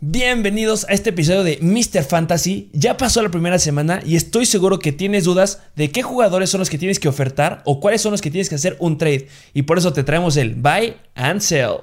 Bienvenidos a este episodio de Mr. Fantasy. Ya pasó la primera semana y estoy seguro que tienes dudas de qué jugadores son los que tienes que ofertar o cuáles son los que tienes que hacer un trade. Y por eso te traemos el Buy and Sell.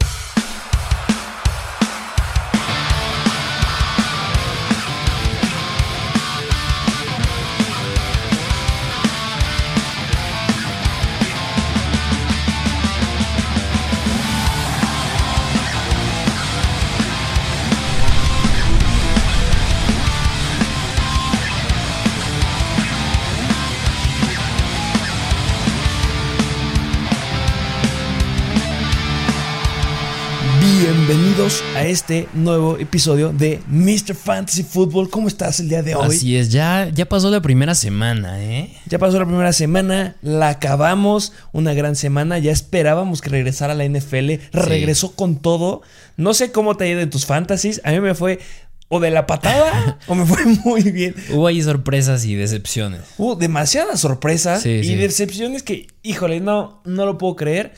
A este nuevo episodio de Mr. Fantasy Football. ¿Cómo estás el día de hoy? Así es, ya, ya pasó la primera semana, ¿eh? Ya pasó la primera semana, la acabamos, una gran semana, ya esperábamos que regresara a la NFL, regresó con todo. No sé cómo te ha ido en tus fantasies, a mí me fue o de la patada o me fue muy bien. Hubo ahí sorpresas y decepciones. Hubo demasiadas sorpresas Sí, y sí. decepciones que, híjole, no, no lo puedo creer.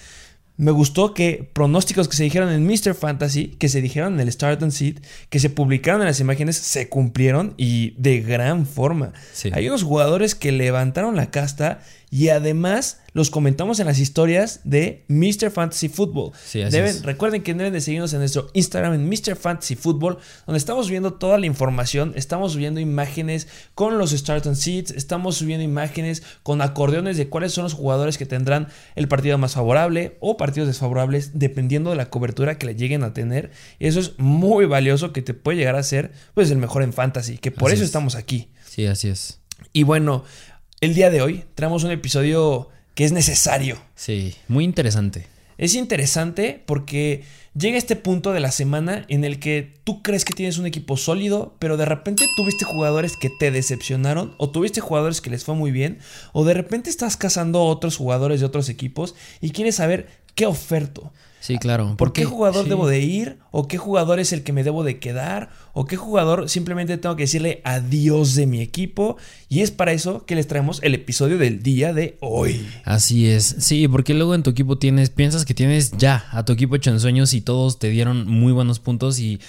Me gustó que pronósticos que se dijeron en Mr. Fantasy, que se dijeron en el Start and Seed, que se publicaron en las imágenes, se cumplieron y de gran forma. Sí. Hay unos jugadores que levantaron la casta y además los comentamos en las historias de Mr. Fantasy Football. Sí, así Deben- es. Recuerden que deben de seguirnos en nuestro Instagram en Mr. Fantasy Football, donde estamos subiendo toda la información, estamos subiendo imágenes con los Start and Seeds, estamos subiendo imágenes con acordeones de cuáles son los jugadores que tendrán el partido más favorable o partidos desfavorables, dependiendo de la cobertura que le lleguen a tener. Y eso es muy valioso que te puede llegar a ser pues el mejor en fantasy, que por Así eso es. estamos aquí. Sí, así es. Y bueno, el día de hoy traemos un episodio que es necesario. Sí, muy interesante. Es interesante porque llega este punto de la semana en el que tú crees que tienes un equipo sólido, pero de repente tuviste jugadores que te decepcionaron, o tuviste jugadores que les fue muy bien, o de repente estás cazando otros jugadores de otros equipos y quieres saber qué oferto. Sí, claro. ¿Por qué jugador sí. debo de ir? ¿O qué jugador es el que me debo de quedar? ¿O qué jugador simplemente tengo que decirle adiós de mi equipo? Y es para eso que les traemos el episodio del día de hoy. Así es. Sí, porque luego en tu equipo tienes, piensas que tienes ya a tu equipo hecho en sueños y todos te dieron muy buenos puntos y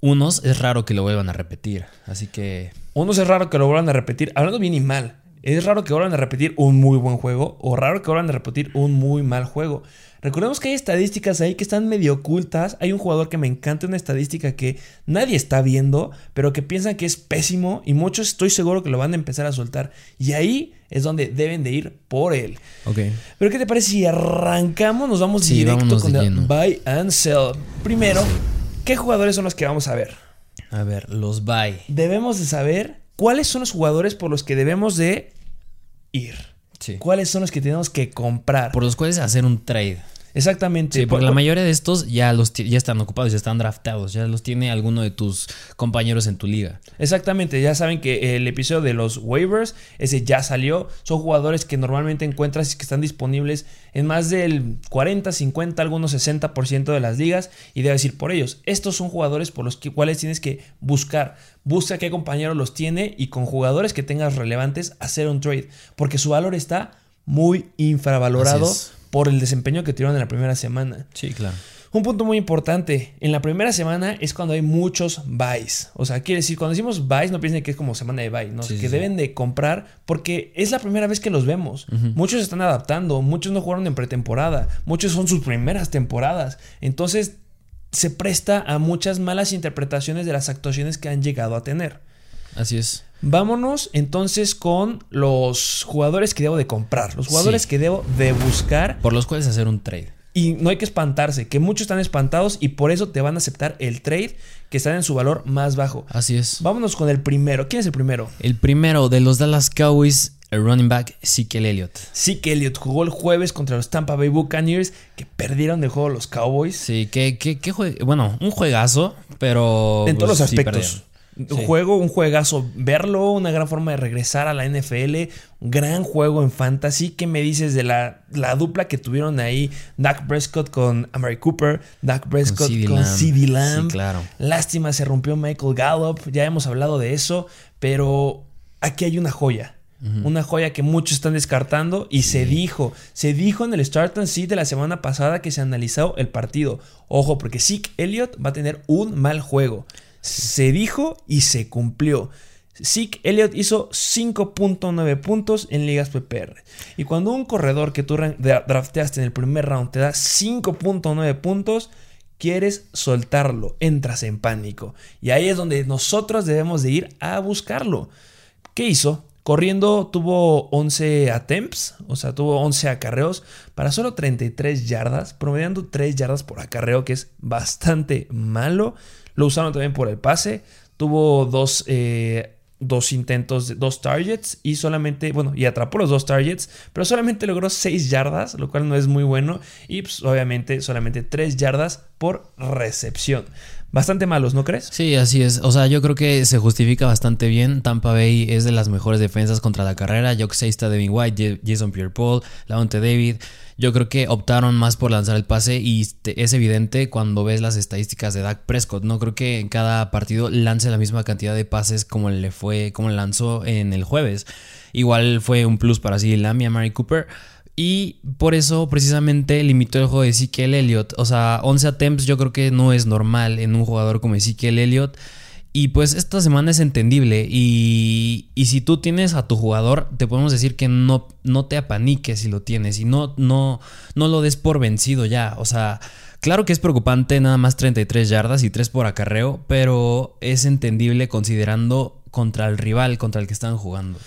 unos es raro que lo vuelvan a repetir. Así que Unos es raro que lo vuelvan a repetir, hablando bien y mal. Es raro que vuelvan a repetir un muy buen juego o raro que vuelvan a repetir un muy mal juego. Recordemos que hay estadísticas ahí que están medio ocultas. Hay un jugador que me encanta, una estadística que nadie está viendo, pero que piensan que es pésimo y muchos estoy seguro que lo van a empezar a soltar. Y ahí es donde deben de ir por él. Ok. Pero ¿qué te parece si arrancamos? Nos vamos Sí, directo con el buy and sell. Primero, ¿qué jugadores son los que vamos a ver? A ver, los bye. debemos de saber cuáles son los jugadores por los que debemos de ir. Sí. ¿Cuáles son los que tenemos que comprar? Por los cuales hacer un trade. Exactamente. Sí, porque Por- la mayoría de estos ya los ya están ocupados, ya están draftados, ya los tiene alguno de tus compañeros en tu liga. Exactamente, ya saben que el episodio de los waivers, ese ya salió. Son jugadores que normalmente encuentras y que están disponibles en más del 40, 50, algunos 60% de las ligas y debes ir por ellos. Estos son jugadores por los que- cuales tienes que buscar. Busca qué compañero los tiene y con jugadores que tengas relevantes hacer un trade, porque su valor está muy infravalorado. Por el desempeño que tuvieron en la primera semana. Sí, claro. Un punto muy importante, en la primera semana es cuando hay muchos buys. O sea, quiere decir, cuando decimos buys, no piensen que es como semana de buy, ¿no? Sí, que sí, deben de comprar porque es la primera vez que los vemos. Muchos están adaptando, muchos no jugaron en pretemporada, muchos son sus primeras temporadas. Entonces, se presta a muchas malas interpretaciones de las actuaciones que han llegado a tener. Así es. Vámonos entonces con los jugadores que debo de comprar, los jugadores Sí. que debo de buscar Por los cuales hacer un trade. y no hay que espantarse, que muchos están espantados y por eso te van a aceptar el trade que está en su valor más bajo. Así es. Vámonos con el primero. ¿Quién es el primero? El primero de los Dallas Cowboys, el running back Ezekiel Elliott. Que Elliott jugó el jueves contra los Tampa Bay Buccaneers que perdieron el juego los Cowboys Sí, que, que, bueno, un juegazo, pero en todos pues, los aspectos. Un Sí. juego, un juegazo, verlo, una gran forma de regresar a la NFL, un gran juego en fantasy. ¿Qué me dices de la, la dupla que tuvieron ahí? Dak Prescott con Amari Cooper, Dak Prescott con Lamb. CeeDee Lamb. Sí, claro. Lástima, se rompió Michael Gallup, ya hemos hablado de eso, pero aquí hay una joya. Una joya que muchos están descartando y se dijo, se dijo en el Start and Sit de la semana pasada que se analizó el partido. Ojo, porque Zeke Elliott va a tener un mal juego. Se dijo y se cumplió. Zeke Elliott hizo 5.9 puntos en ligas PPR. Y cuando un corredor que tú drafteaste en el primer round te da 5.9 puntos, quieres soltarlo, entras en pánico. Y ahí es donde nosotros debemos de ir a buscarlo. ¿Qué hizo? Corriendo tuvo 11 attempts, o sea, tuvo 11 acarreos para solo 33 yardas, promediando 3 yardas por acarreo, que es bastante malo. Lo usaron también por el pase. Tuvo dos eh, dos intentos, dos targets y solamente, bueno, y atrapó los dos targets, pero solamente logró 6 yardas, lo cual no es muy bueno y pues, obviamente solamente 3 yardas por recepción. Bastante malos, ¿no crees? Sí, así es. O sea, yo creo que se justifica bastante bien. Tampa Bay es de las mejores defensas contra la carrera. Jock está Devin White, Jason Pierre-Paul, Laonte David. Yo creo que optaron más por lanzar el pase y es evidente cuando ves las estadísticas de Dak Prescott. No creo que en cada partido lance la misma cantidad de pases como le fue, como lanzó en el jueves. Igual fue un plus para CD Lamb y a Mary Cooper. Y por eso precisamente limitó el juego de Ezekiel Elliott. O sea, 11 attempts yo creo que no es normal en un jugador como Ezekiel Elliott. Y pues esta semana es entendible. Y, si tú tienes a tu jugador, te podemos decir que no, no te apaniques si lo tienes. Y no, no, no lo des por vencido ya. O sea, claro que es preocupante nada más 33 yardas y 3 por acarreo. Pero es entendible considerando contra el rival contra el que están jugando.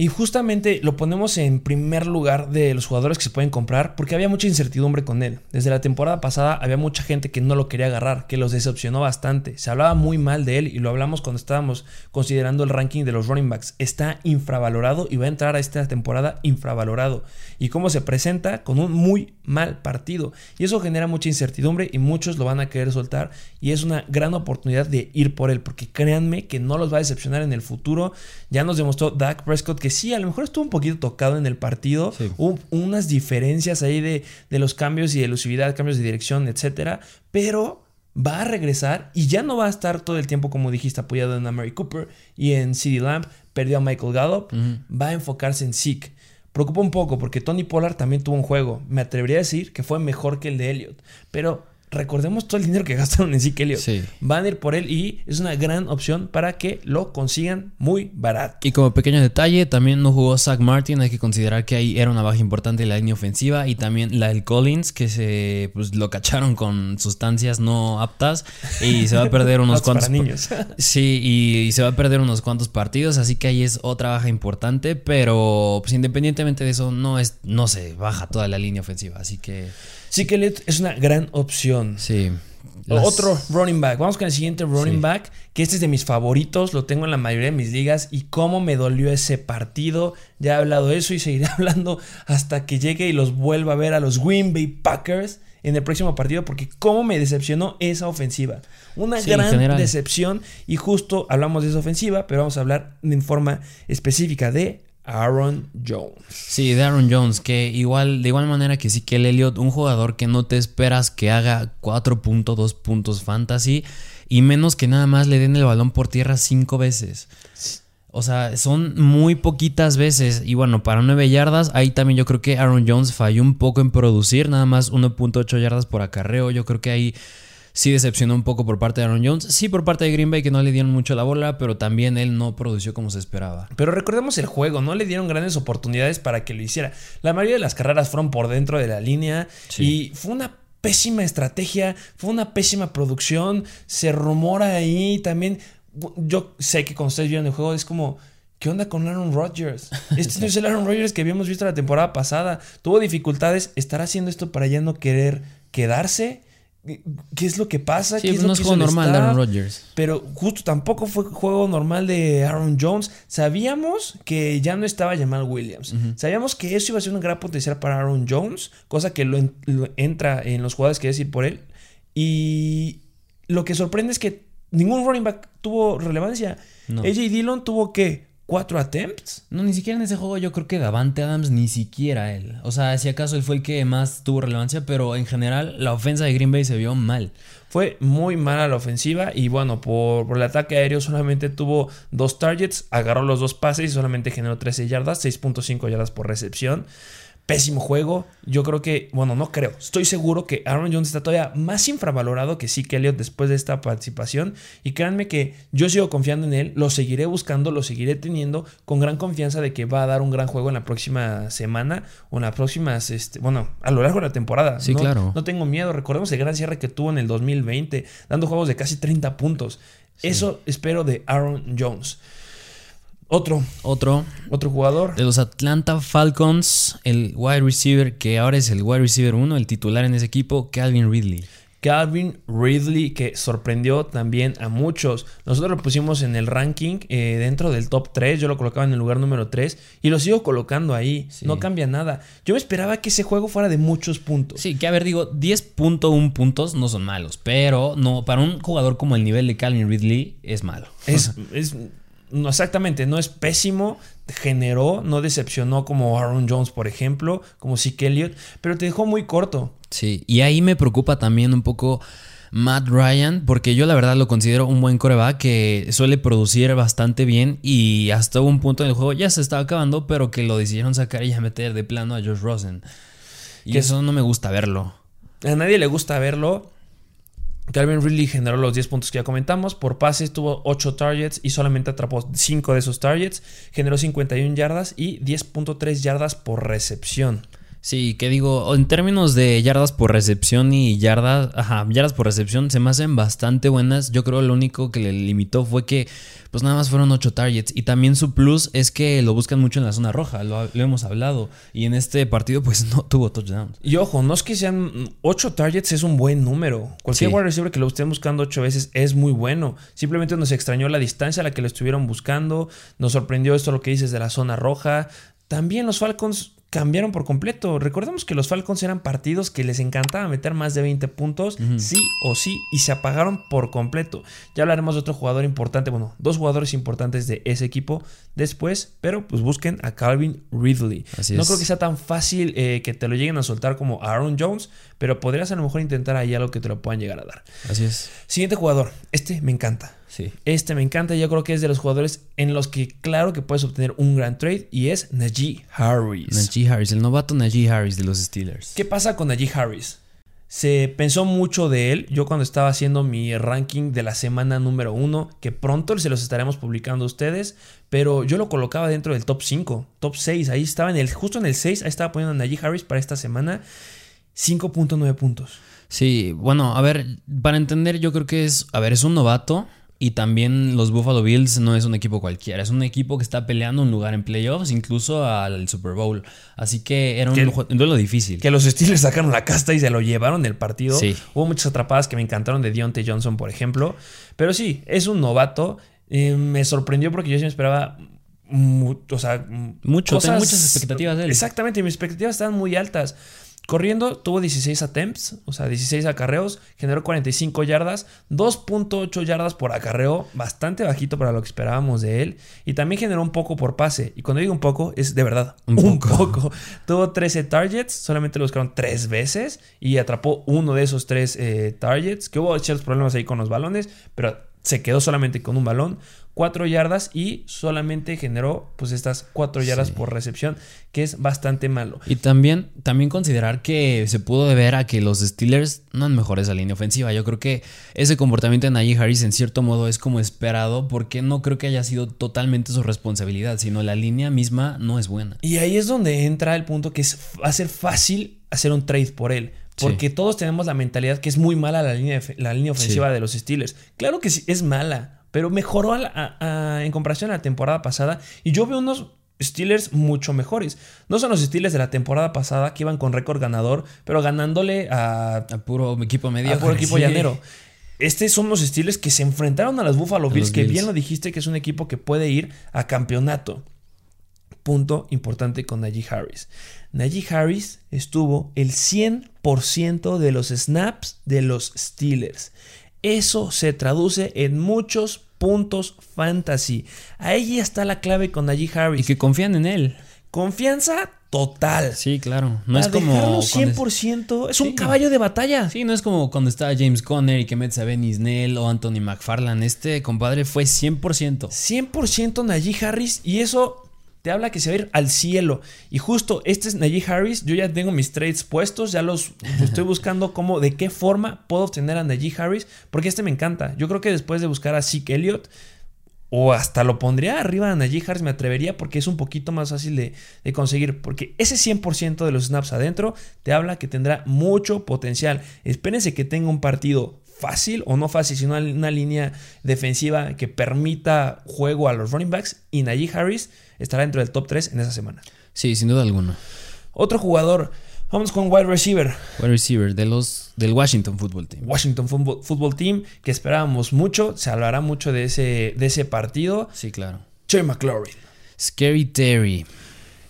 Y justamente lo ponemos en primer lugar de los jugadores que se pueden comprar porque había mucha incertidumbre con él. Desde la temporada pasada había mucha gente que no lo quería agarrar, que los decepcionó bastante. Se hablaba muy mal de él y lo hablamos cuando estábamos considerando el ranking de los running backs. Está infravalorado y va a entrar a esta temporada infravalorado. Y cómo se presenta con un muy mal partido. Y eso genera mucha incertidumbre y muchos lo van a querer soltar. Y es una gran oportunidad de ir por él porque créanme que no los va a decepcionar en el futuro. Ya nos demostró Dak Prescott que sí, a lo mejor estuvo un poquito tocado en el partido. Hubo unas diferencias ahí de, de, los cambios y de elusividad, cambios de dirección, etcétera. Pero va a regresar y ya no va a estar todo el tiempo, como dijiste, apoyado en Mary Cooper y en CD Lamb. Perdió a Michael Gallup. Va a enfocarse en Zeke. Preocupa un poco porque Tony Pollard también tuvo un juego. Me atrevería a decir que fue mejor que el de Elliott. Pero recordemos todo el dinero que gastaron en Zeke Sí. Van a ir por él y es una gran opción para que lo consigan muy barato. Y como pequeño detalle, también no jugó Zach Martin. Hay que considerar que ahí era una baja importante en la línea ofensiva y también la del Collins, que se pues, lo cacharon con sustancias no aptas y se va a perder unos cuantos. niños. sí, y, se va a perder unos cuantos partidos. Así que ahí es otra baja importante. Pero pues independientemente de eso, no es, no se baja toda la línea ofensiva. Así que. Sí que es una gran opción. Sí. Otro running back. Vamos con el siguiente running back, que este es de mis favoritos, lo tengo en la mayoría de mis ligas y cómo me dolió ese partido. Ya he hablado de eso y seguiré hablando hasta que llegue y los vuelva a ver a los Green Bay Packers en el próximo partido porque cómo me decepcionó esa ofensiva. Una gran decepción y justo hablamos de esa ofensiva, pero vamos a hablar en forma específica de Aaron Jones. Sí, de Aaron Jones, que igual, de igual manera que sí que el Elliot, un jugador que no te esperas que haga 4.2 puntos fantasy y menos que nada más le den el balón por tierra cinco veces. O sea, son muy poquitas veces. Y bueno, para 9 yardas, ahí también yo creo que Aaron Jones falló un poco en producir, nada más 1.8 yardas por acarreo. Yo creo que ahí sí decepcionó un poco por parte de Aaron Jones, sí por parte de Green Bay que no le dieron mucho la bola, pero también él no produció como se esperaba. Pero recordemos el juego, no le dieron grandes oportunidades para que lo hiciera. La mayoría de las carreras fueron por dentro de la línea y fue una pésima estrategia, fue una pésima producción, se rumora ahí también. Yo sé que cuando ustedes vieron el juego es como, ¿Qué onda con Aaron Rodgers? Este no es el Aaron Rodgers que habíamos visto la temporada pasada. Tuvo dificultades. ¿Estará haciendo esto para ya no querer quedarse? ¿Qué es lo que pasa? Sí, no es juego normal de Aaron Rodgers. Pero justo tampoco fue juego normal de Aaron Jones. Sabíamos que ya no estaba Jamal Williams. Sabíamos que eso iba a ser un gran potencial para Aaron Jones, cosa que lo, entra en los jugadores que decir por él. Y lo que sorprende es que ningún running back tuvo relevancia. AJ Dillon tuvo que cuatro attempts. No, ni siquiera en ese juego yo creo que Davante Adams, ni siquiera él. O sea, si acaso él fue el que más tuvo relevancia, pero en general la ofensa de Green Bay se vio mal. Fue muy mala la ofensiva y bueno, por, el ataque aéreo solamente tuvo dos targets, agarró los dos pases y solamente generó 13 yardas, 6.5 yardas por recepción. Pésimo juego. Yo creo que, bueno, no creo, estoy seguro que Aaron Jones está todavía más infravalorado que Zeke Elliott después de esta participación. Y créanme que yo sigo confiando en él, lo seguiré buscando, lo seguiré teniendo con gran confianza de que va a dar un gran juego en la próxima semana o en las próximas, este, bueno, a lo largo de la temporada. Sí, no, claro. No tengo miedo. Recordemos el gran cierre que tuvo en el 2020, dando juegos de casi 30 puntos. Eso espero de Aaron Jones. Otro, Otro otro jugador. de los Atlanta Falcons, el wide receiver que ahora es el wide receiver 1, el titular en ese equipo, Calvin Ridley. Calvin Ridley, que sorprendió también a muchos. Nosotros lo pusimos en el ranking eh, dentro del top 3. Yo lo colocaba en el lugar número 3 y lo sigo colocando ahí. Sí. No cambia nada. Yo me esperaba que ese juego fuera de muchos puntos. Sí, que a ver, digo, 10.1 puntos no son malos, pero no, para un jugador como el nivel de Calvin Ridley es malo. Es, es- no exactamente, no es pésimo, generó, no decepcionó como Aaron Jones, por ejemplo, como Zeke Elliott, pero te dejó muy corto. Sí, y ahí me preocupa también un poco Matt Ryan, porque yo la verdad lo considero un buen coreback que suele producir bastante bien y hasta un punto en el juego ya se estaba acabando, pero que lo decidieron sacar y ya meter de plano a Josh Rosen. Y Que eso no me gusta verlo. A nadie le gusta verlo. Calvin Ridley generó los 10 puntos que ya comentamos. Por pases tuvo 8 targets y solamente atrapó 5 de esos targets. Generó 51 yardas y 10.3 yardas por recepción. Sí, que digo, en términos de yardas por recepción y yardas, ajá, yardas por recepción se me hacen bastante buenas. Yo creo lo único que le limitó fue que pues nada más fueron 8 targets y también su plus es que lo buscan mucho en la zona roja, lo, lo hemos hablado y en este partido pues no tuvo touchdowns. Y ojo, no es que sean 8 targets, es un buen número. Cualquier Sí. wide receiver que lo estén buscando 8 veces es muy bueno. Simplemente nos extrañó la distancia a la que lo estuvieron buscando. Nos sorprendió esto lo que dices de la zona roja. También los Falcons cambiaron por completo. Recordemos que los Falcons eran partidos que les encantaba meter más de 20 puntos, sí o sí, y se apagaron por completo. Ya hablaremos de otro jugador importante, bueno, dos jugadores importantes de ese equipo después, pero pues busquen a Calvin Ridley. Así no es. creo que sea tan fácil eh, que te lo lleguen a soltar como Aaron Jones, pero podrías a lo mejor intentar ahí algo que te lo puedan llegar a dar. Así es. Siguiente jugador, este me encanta. Sí. Este me encanta, yo creo que es de los jugadores en los que claro que puedes obtener un gran trade y es Najee Harris. Najee Harris, el novato Najee Harris de los Steelers. ¿Qué pasa con Najee Harris? Se pensó mucho de él. Yo cuando estaba haciendo mi ranking de la semana número uno, que pronto se los estaremos publicando a ustedes, pero yo lo colocaba dentro del top 5, top 6. Ahí estaba en el, justo en el 6, ahí estaba poniendo a Najee Harris para esta semana. 5.9 puntos. Sí, bueno, a ver, para entender yo creo que es, a ver, es un novato y también los Buffalo Bills no es un equipo cualquiera, es un equipo que está peleando un lugar en playoffs, incluso al Super Bowl. Así que era un, Que- ju- un duelo difícil. Que los Steelers sacaron la casta y se lo llevaron del partido. Sí. Hubo muchas atrapadas que me encantaron de Deontay Johnson, por ejemplo. Pero sí, es un novato. Eh, me sorprendió porque yo sí me esperaba. o sea, Mucho, muchas expectativas de él. Exactamente, mis expectativas estaban muy altas. Corriendo, tuvo 16 attempts, o sea, 16 acarreos, generó 45 yardas, 2.8 yardas por acarreo, bastante bajito para lo que esperábamos de él, y también generó un poco por pase. Y cuando digo un poco, es de verdad, Un un, poco. poco. Tuvo 13 targets, solamente lo buscaron 3 veces y atrapó uno de esos 3 targets, que hubo ciertos problemas ahí con los balones, pero se quedó solamente con un balón. 4 yardas y solamente generó pues estas 4 yardas Sí. por recepción, que es bastante malo. Y también, también considerar que se pudo deber a que los Steelers no han mejorado esa línea ofensiva. Yo creo que ese comportamiento de Najee Harris en cierto modo es como esperado porque no creo que haya sido totalmente su responsabilidad, sino la línea misma no es buena. Y ahí es donde entra el punto que es, va a ser fácil hacer un trade por él. Porque todos tenemos la mentalidad que es muy mala la línea, de- la línea ofensiva de los Steelers. Claro que sí, es mala, pero mejoró a la- a- a- en comparación a la temporada pasada. Y yo veo unos Steelers mucho mejores. No son los Steelers de la temporada pasada que iban con récord ganador, pero ganándole a, A puro equipo medio. a puro equipo llanero. Estos son los Steelers que se enfrentaron a los Buffalo Bills, que Bills. bien lo dijiste que es un equipo que puede ir a campeonato. Punto importante con Najee Harris. Najee Harris estuvo el 100% de los snaps de los Steelers. Eso se traduce en muchos puntos fantasy. Ahí está la clave con Najee Y Harris. que confían en él. Confianza total. Sí, claro. No Para es como. dejarlo cuando- 100%. Es Sí. un caballo de batalla. Sí, no es como cuando estaba James Conner y que metes a Benny Snell o Anthony McFarland. Este compadre fue 100%. 100% Najee Harris y eso te habla que se va a ir al cielo. Y justo este es Najee Harris. Yo ya tengo mis trades puestos, ya los estoy buscando cómo, de qué forma puedo obtener a Najee Harris, porque este me encanta. Yo creo que después de buscar a Zeke Elliott, o hasta lo pondría arriba de Najee Harris, me atrevería porque es un poquito más fácil de, de, conseguir. Porque ese 100% de los snaps adentro te habla que tendrá mucho potencial. Espérense que tenga un partido fácil o no fácil, sino una línea defensiva que permita juego a los running backs. Y Najee Harris estará dentro del top 3 en esa semana. Sí, sin duda alguna. Otro jugador. Vamos con wide receiver. Wide receiver de los, del Washington Football Team. Washington Football, Team, que esperábamos mucho. Se hablará mucho de ese, de ese partido. Sí, claro. Terry McLaurin. Scary Terry.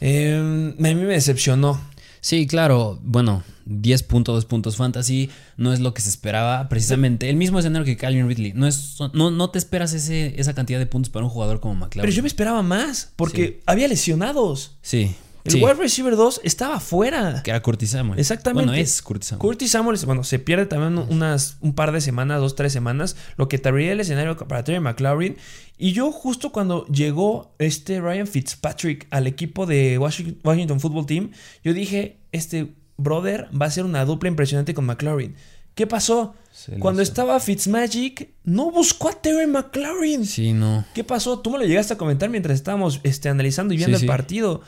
Eh, a mí me decepcionó. Sí, claro. Bueno, 10 puntos, 2 puntos fantasy. No es lo que se esperaba. Precisamente el mismo escenario que Calvin Ridley. No, es, no, no te esperas ese, esa cantidad de puntos para un jugador como McLaren. Pero yo me esperaba más. Porque Sí. había lesionados. Sí. El sí. wide receiver 2 estaba fuera. Que era Curtis Samuel. Exactamente. Bueno, es Curtis Samuel. Curtis Samuel, bueno, se pierde también unas, un par de semanas, dos, tres semanas, lo que te abriría el escenario para Terry McLaurin. Y yo justo cuando llegó este Ryan Fitzpatrick al equipo de Washington, Washington Football Team, yo dije, este brother va a ser una dupla impresionante con McLaurin. ¿Qué pasó? Cuando estaba Fitzmagic, no buscó a Terry McLaurin. Sí, no. ¿Qué pasó? Tú me lo llegaste a comentar mientras estábamos este, analizando y viendo Sí, el sí. partido.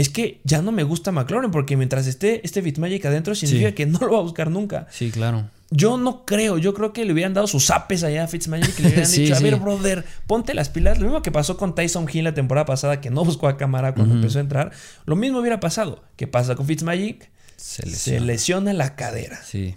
Es que ya no me gusta McLaurin porque mientras esté este Fitzmagic adentro significa Sí. que no lo va a buscar nunca. Sí, claro. Yo no creo, yo creo que le hubieran dado sus apes allá a Fitzmagic y le hubieran Sí, dicho, a sí. ver, brother, ponte las pilas. Lo mismo que pasó con Tyson Hill la temporada pasada, que no buscó a cámara cuando empezó a entrar. Lo mismo hubiera pasado. ¿Qué pasa con Fitzmagic? Se Se lesiona. lesiona la cadera. Sí.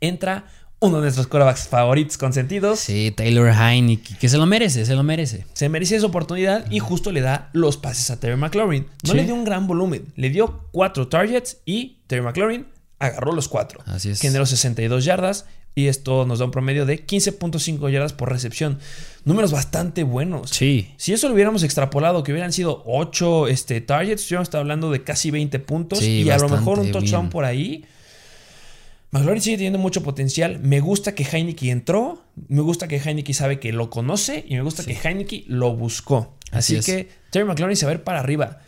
Entra uno de nuestros quarterbacks favoritos consentidos. Sí, Taylor Heineke. Que se lo merece, se lo merece. Se merecía esa oportunidad y justo le da los pases a Terry McLaurin. No Sí. le dio un gran volumen, le dio cuatro targets y Terry McLaurin agarró los cuatro. Así es. Generó 62 yardas y esto nos da un promedio de 15.5 yardas por recepción. Números bastante buenos. Sí. Si eso lo hubiéramos extrapolado, que hubieran sido 8 este, targets, hubiéramos estado hablando de casi 20 puntos Sí, y a lo mejor un touchdown bien. por ahí. McLaurin sigue teniendo mucho potencial. Me gusta que Heineke entró. Me gusta que Heineke sabe que lo conoce. Y me gusta que Heineke lo buscó. Así, Así es. que Terry McLaurin se va a ir para arriba.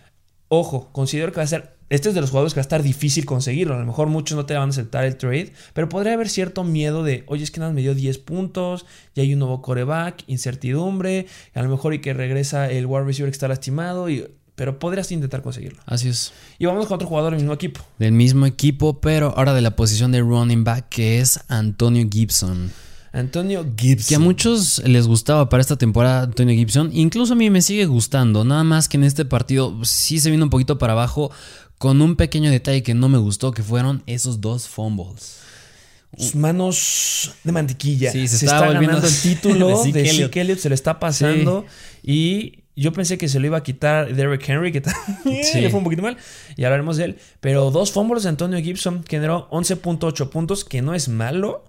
Ojo, considero que va a ser. Este es de los jugadores que va a estar difícil conseguirlo. A lo mejor muchos no te van a aceptar el trade. Pero podría haber cierto miedo de, oye, es que nada me dio 10 puntos. Y hay un nuevo coreback, incertidumbre. A lo mejor y que regresa el wide receiver que está lastimado. Y, pero podrías intentar conseguirlo. Así es. Y vamos con otro jugador del mismo equipo. Del mismo equipo, pero ahora de la posición de running back, que es Antonio Gibson. Antonio Gibson. Que a muchos les gustaba para esta temporada Antonio Gibson. Incluso a mí me sigue gustando. Nada más que en este partido sí se vino un poquito para abajo. Con un pequeño detalle que no me gustó, que fueron esos dos fumbles. sus manos de mantequilla. Sí, se se, estaba está volviendo ganando el título de. Elliott. se lo está pasando. Y yo pensé que se lo iba a quitar Derrick Henry, que también Sí. le fue un poquito mal. Y hablaremos de él. Pero dos fumbles de Antonio Gibson generó 11.8 puntos, que no es malo.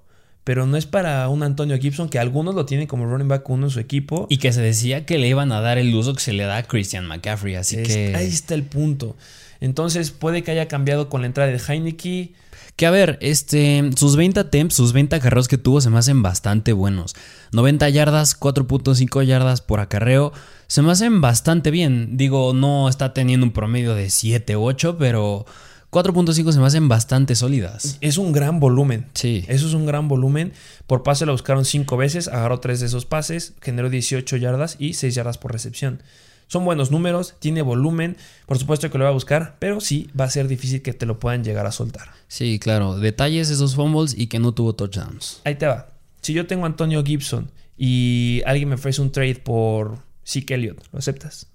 Pero no es para un Antonio Gibson que algunos lo tienen como running back uno en su equipo. Y que se decía que le iban a dar el uso que se le da a Christian McCaffrey. Así Es- que. Ahí está el punto. Entonces puede que haya cambiado con la entrada de Heineke. Que a ver, este, sus 20 attempts, sus 20 acarreos que tuvo se me hacen bastante buenos. 90 yardas, 4.5 yardas por acarreo, se me hacen bastante bien. Digo, no está teniendo un promedio de 7, 8, pero 4.5 se me hacen bastante sólidas. Es un gran volumen. Sí. Eso es un gran volumen. Por pase lo buscaron 5 veces, agarró 3 de esos pases, generó 18 yardas y 6 yardas por recepción. Son buenos números, tiene volumen, por supuesto que lo va a buscar, pero sí va a ser difícil que te lo puedan llegar a soltar. Sí, claro. Detalles esos fumbles y que no tuvo touchdowns. Ahí te va. Si yo tengo a Antonio Gibson y alguien me ofrece un trade por Zeke Elliott, ¿lo aceptas?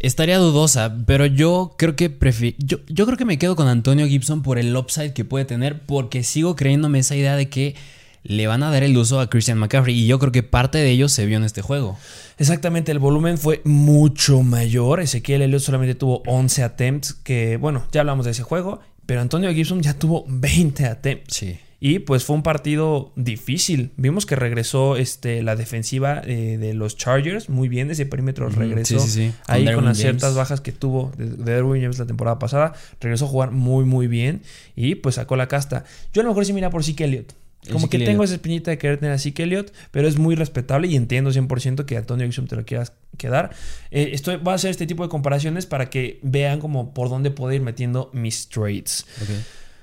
Estaría dudosa, pero yo creo que prefi- yo, yo creo que me quedo con Antonio Gibson por el upside que puede tener, porque sigo creyéndome esa idea de que le van a dar el uso a Christian McCaffrey y yo creo que parte de ello se vio en este juego. Exactamente, el volumen fue mucho mayor. Ezequiel Elliott solamente tuvo 11 attempts, que bueno, ya hablamos de ese juego, pero Antonio Gibson ya tuvo 20 attempts. Sí. Y pues fue un partido difícil. Vimos que regresó este, la defensiva eh, de los Chargers muy bien. Ese perímetro regresó sí, sí, sí. Ahí con las James. ciertas bajas que tuvo de, de Derwin James la temporada pasada. Regresó a jugar muy, muy bien. Y pues sacó la casta. Yo a lo mejor sí mira por Zeke Elliott. Como que tengo esa espinita de querer tener a Zeke Elliott, pero es muy respetable y entiendo 100% que Antonio Gibson te lo quieras quedar. Eh, estoy, voy a hacer este tipo de comparaciones para que vean como por dónde puedo ir metiendo mis trades. Ok.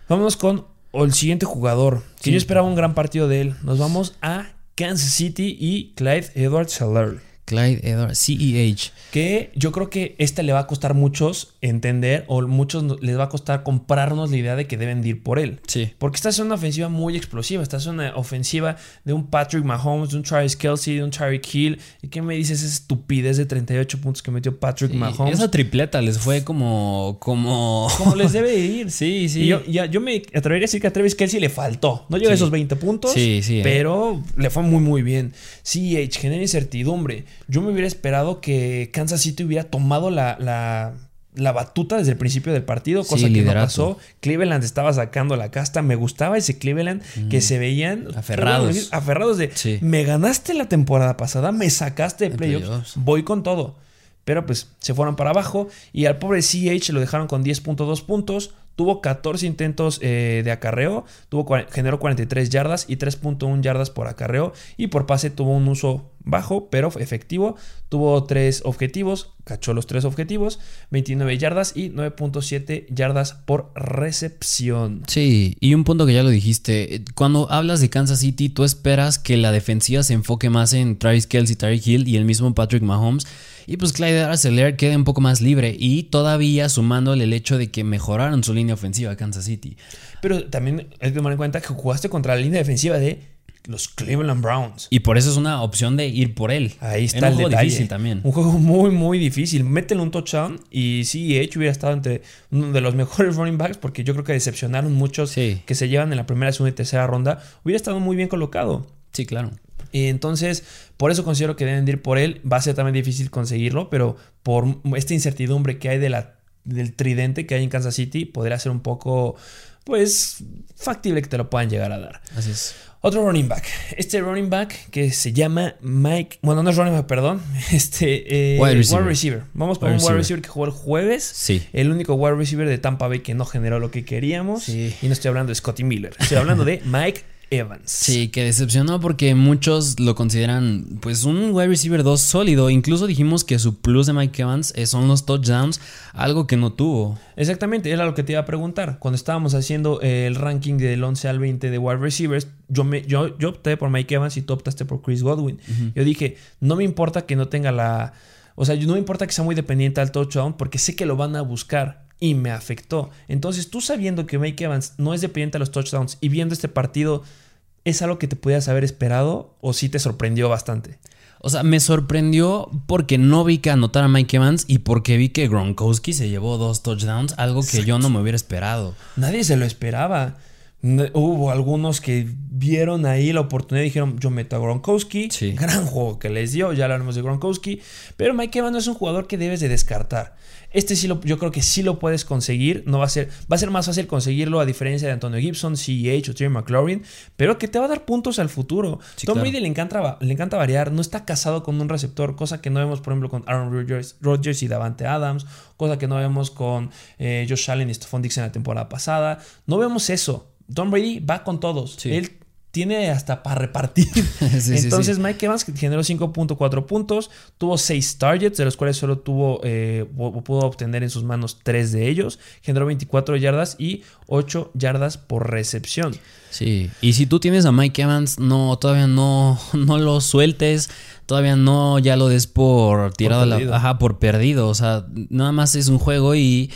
Vámonos con el siguiente jugador, que Sí. yo esperaba un gran partido de él. Nos vamos a Kansas City y Clyde Edwards Helaire. Clyde Edwards, CEH. Que yo creo que este le va a costar muchos entender o muchos les va a costar comprarnos la idea de que deben de ir por él. Sí. Porque esta es una ofensiva muy explosiva. Esta es una ofensiva de un Patrick Mahomes, de un Travis Kelsey, de un Tyreek Hill. ¿Y qué me dices esa estupidez de 38 puntos que metió Patrick Sí, Mahomes? Esa tripleta les fue como. como. Como les debe ir. Sí, sí. Y yo, ya- yo me atrevería a decir que a Travis Kelsey le faltó. No llegó a Sí. esos 20 puntos. Sí, sí, eh. Pero le fue muy, muy bien. CH genera incertidumbre. Yo me hubiera esperado que Kansas City hubiera tomado la, la, la batuta desde el principio del partido, Sí, cosa que no pasó. Cleveland estaba sacando la casta. Me gustaba ese Cleveland que se veían Aferrados. Aferrados de Sí. me ganaste la temporada pasada, me sacaste de playoffs, playoffs. voy con todo. Pero pues se fueron para abajo y al pobre CH lo dejaron con 10.2 puntos. Tuvo 14 intentos eh, de acarreo, tuvo, generó 43 yardas y 3.1 yardas por acarreo. Y por pase tuvo un uso bajo, pero efectivo. Tuvo 3 objetivos, cachó los 3 objetivos, 29 yardas y 9.7 yardas por recepción. Sí, y un punto que ya lo dijiste, cuando hablas de Kansas City, tú esperas que la defensiva se enfoque más en Travis Kelsey, Tyreek Hill y el mismo Patrick Mahomes. Y pues Clyde Arcelor quede un poco más libre y todavía sumándole el hecho de que mejoraron su línea ofensiva a Kansas City. Pero también hay que tomar en cuenta que jugaste contra la línea defensiva de los Cleveland Browns. Y por eso es una opción de ir por él. Ahí está un el juego detalle. difícil también. Un juego muy, muy difícil. Métele un touchdown y sí, hecho hubiera estado entre uno de los mejores running backs porque yo creo que decepcionaron muchos Sí. que se llevan en la primera, segunda y tercera ronda. Hubiera estado muy bien colocado. Sí, claro. Y entonces, por eso considero que deben de ir por él. Va a ser también difícil conseguirlo, pero por esta incertidumbre que hay de la, del tridente que hay en Kansas City, podría ser un poco, pues, factible que te lo puedan llegar a dar. Así es. Otro running back. Este running back que se llama Mike. Bueno, no es running back, perdón. Este. eh, Wide receiver. Vamos por Wide un wide receiver. receiver que jugó el jueves. Sí. El único wide receiver de Tampa Bay que no generó lo que queríamos. Sí. Y no estoy hablando de Scotty Miller. Estoy hablando de Mike Evans. Sí, que decepcionó porque muchos lo consideran pues un wide receiver 2 sólido. Incluso dijimos que su plus de Mike Evans eh, son los touchdowns, algo que no tuvo. Exactamente, era lo que te iba a preguntar. Cuando estábamos haciendo eh, el ranking del 11 al 20 de wide receivers, yo, me, yo, yo opté por Mike Evans y tú optaste por Chris Godwin. Yo dije, no me importa que no tenga la... O sea, no me importa que sea muy dependiente al touchdown porque sé que lo van a buscar y me afectó. Entonces, tú sabiendo que Mike Evans no es dependiente a los touchdowns y viendo este partido, ¿es algo que te pudieras haber esperado o sí te sorprendió bastante? O sea, me sorprendió porque no vi que anotara Mike Evans y porque vi que Gronkowski se llevó dos touchdowns, algo que yo no me hubiera esperado. Nadie se lo esperaba. Hubo algunos que vieron ahí la oportunidad y dijeron, yo meto a Gronkowski. Sí. Gran juego que les dio, ya hablaremos de Gronkowski. Pero Mike Evans no es un jugador que debes de descartar. Este sí lo, yo creo que sí lo puedes conseguir. No va a ser, va a ser más fácil conseguirlo a diferencia de Antonio Gibson, CEH o Terry McLaurin, pero que te va a dar puntos al futuro. Sí, Tom claro. Brady le encanta, le encanta variar, no está casado con un receptor, cosa que no vemos, por ejemplo, con Aaron Rodgers, Rodgers y Davante Adams, cosa que no vemos con eh, Josh Allen y Stephon Dix en la temporada pasada. No vemos eso. Tom Brady va con todos. Sí. Él tiene hasta para repartir. Sí, Entonces sí. Mike Evans generó 5.4 puntos, tuvo 6 targets, de los cuales solo tuvo, eh, pudo obtener en sus manos 3 de ellos, generó 24 yardas y 8 yardas por recepción. Sí, y si tú tienes a Mike Evans, no, todavía no, no lo sueltes, todavía no ya lo des por tirado a perdido. la, ajá, por perdido, o sea, nada más es un juego y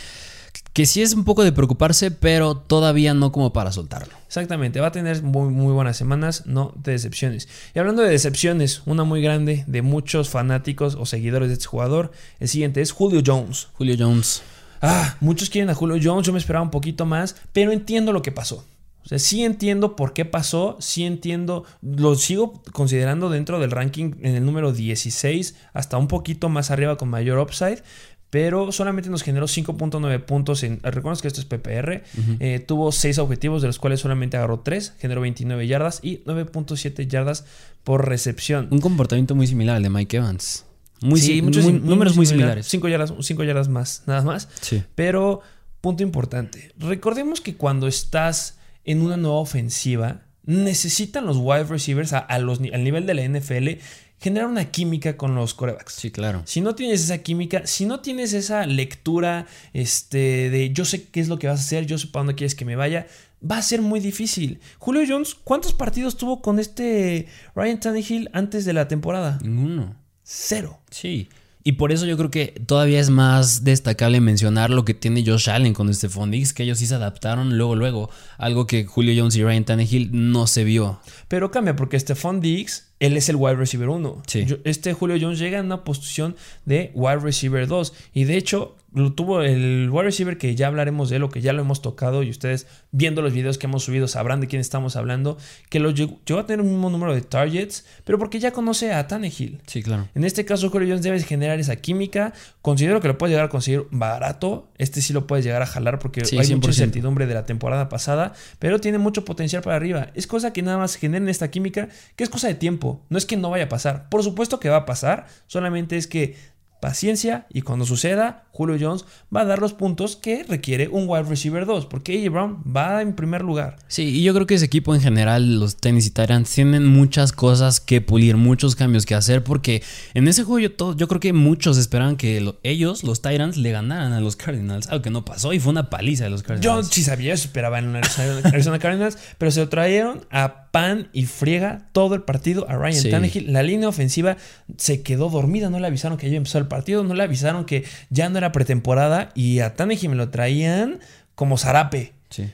que sí es un poco de preocuparse, pero todavía no como para soltarlo. Exactamente, va a tener muy, muy buenas semanas, no te decepciones. Y hablando de decepciones, una muy grande de muchos fanáticos o seguidores de este jugador, el siguiente es Julio Jones. Julio Jones. Ah, muchos quieren a Julio Jones, yo me esperaba un poquito más, pero entiendo lo que pasó. O sea, sí entiendo por qué pasó, sí entiendo, lo sigo considerando dentro del ranking en el número 16, hasta un poquito más arriba con mayor upside, pero solamente nos generó 5.9 puntos en... Recuerden que esto es PPR, eh, tuvo 6 objetivos, de los cuales solamente agarró 3, generó 29 yardas y 9.7 yardas por recepción. Un comportamiento muy similar al de Mike Evans. Muy, Sí, muchos- muy- números muy similar. similares. 5 yardas, cinco yardas más, nada más. Sí. Pero, punto importante, recordemos que cuando estás en una nueva ofensiva, necesitan los wide receivers a, los, al nivel de la NFL generar una química con los corebacks. Sí, claro. Si no tienes esa química, si no tienes esa lectura este, de yo sé qué es lo que vas a hacer, yo sé para dónde quieres que me vaya, va a ser muy difícil. Julio Jones, ¿cuántos partidos tuvo con este Ryan Tannehill antes de la temporada? Ninguno. Cero. Sí. Y por eso yo creo que todavía es más destacable mencionar lo que tiene Josh Allen con Stephon Diggs, que ellos sí se adaptaron luego, luego. Algo que Julio Jones y Ryan Tannehill no se vio. Pero cambia, porque Stephon Diggs él es el wide receiver 1. Este Julio Jones llega en una posición de wide receiver 2. Y de hecho, lo tuvo el wide receiver que ya hablaremos de él o que ya lo hemos tocado. Y ustedes, viendo los videos que hemos subido, sabrán de quién estamos hablando. Que lo llegó, a tener un mismo número de targets, pero porque ya conoce a Tannehill. Sí, claro. En este caso, Julio Jones debe generar esa química. Considero que lo puede llegar a conseguir barato. Este sí lo puedes llegar a jalar porque hay mucha incertidumbre de la temporada pasada. Pero tiene mucho potencial para arriba. Es cosa que nada más generen esta química, que es cosa de tiempo. No es que no vaya a pasar. Por supuesto que va a pasar. Solamente es que paciencia y cuando suceda, Julio Jones va a dar los puntos que requiere un wide receiver 2, porque AJ Brown va en primer lugar. Sí, y yo creo que ese equipo en general, los Tennessee Titans, tienen muchas cosas que pulir, muchos cambios que hacer, porque en ese juego yo, yo creo que muchos esperaban que ellos, los Titans, le ganaran a los Cardinals, algo que no pasó y fue una paliza de los Cardinals. Yo sí sabía, esperaba en Arizona Cardinals, pero se lo trajeron a pan y friega todo el partido a Ryan Tannehill. La línea ofensiva se quedó dormida, no le avisaron que ya empezó el partido, no le avisaron que ya no era pretemporada y a Tannehill me lo traían como zarape.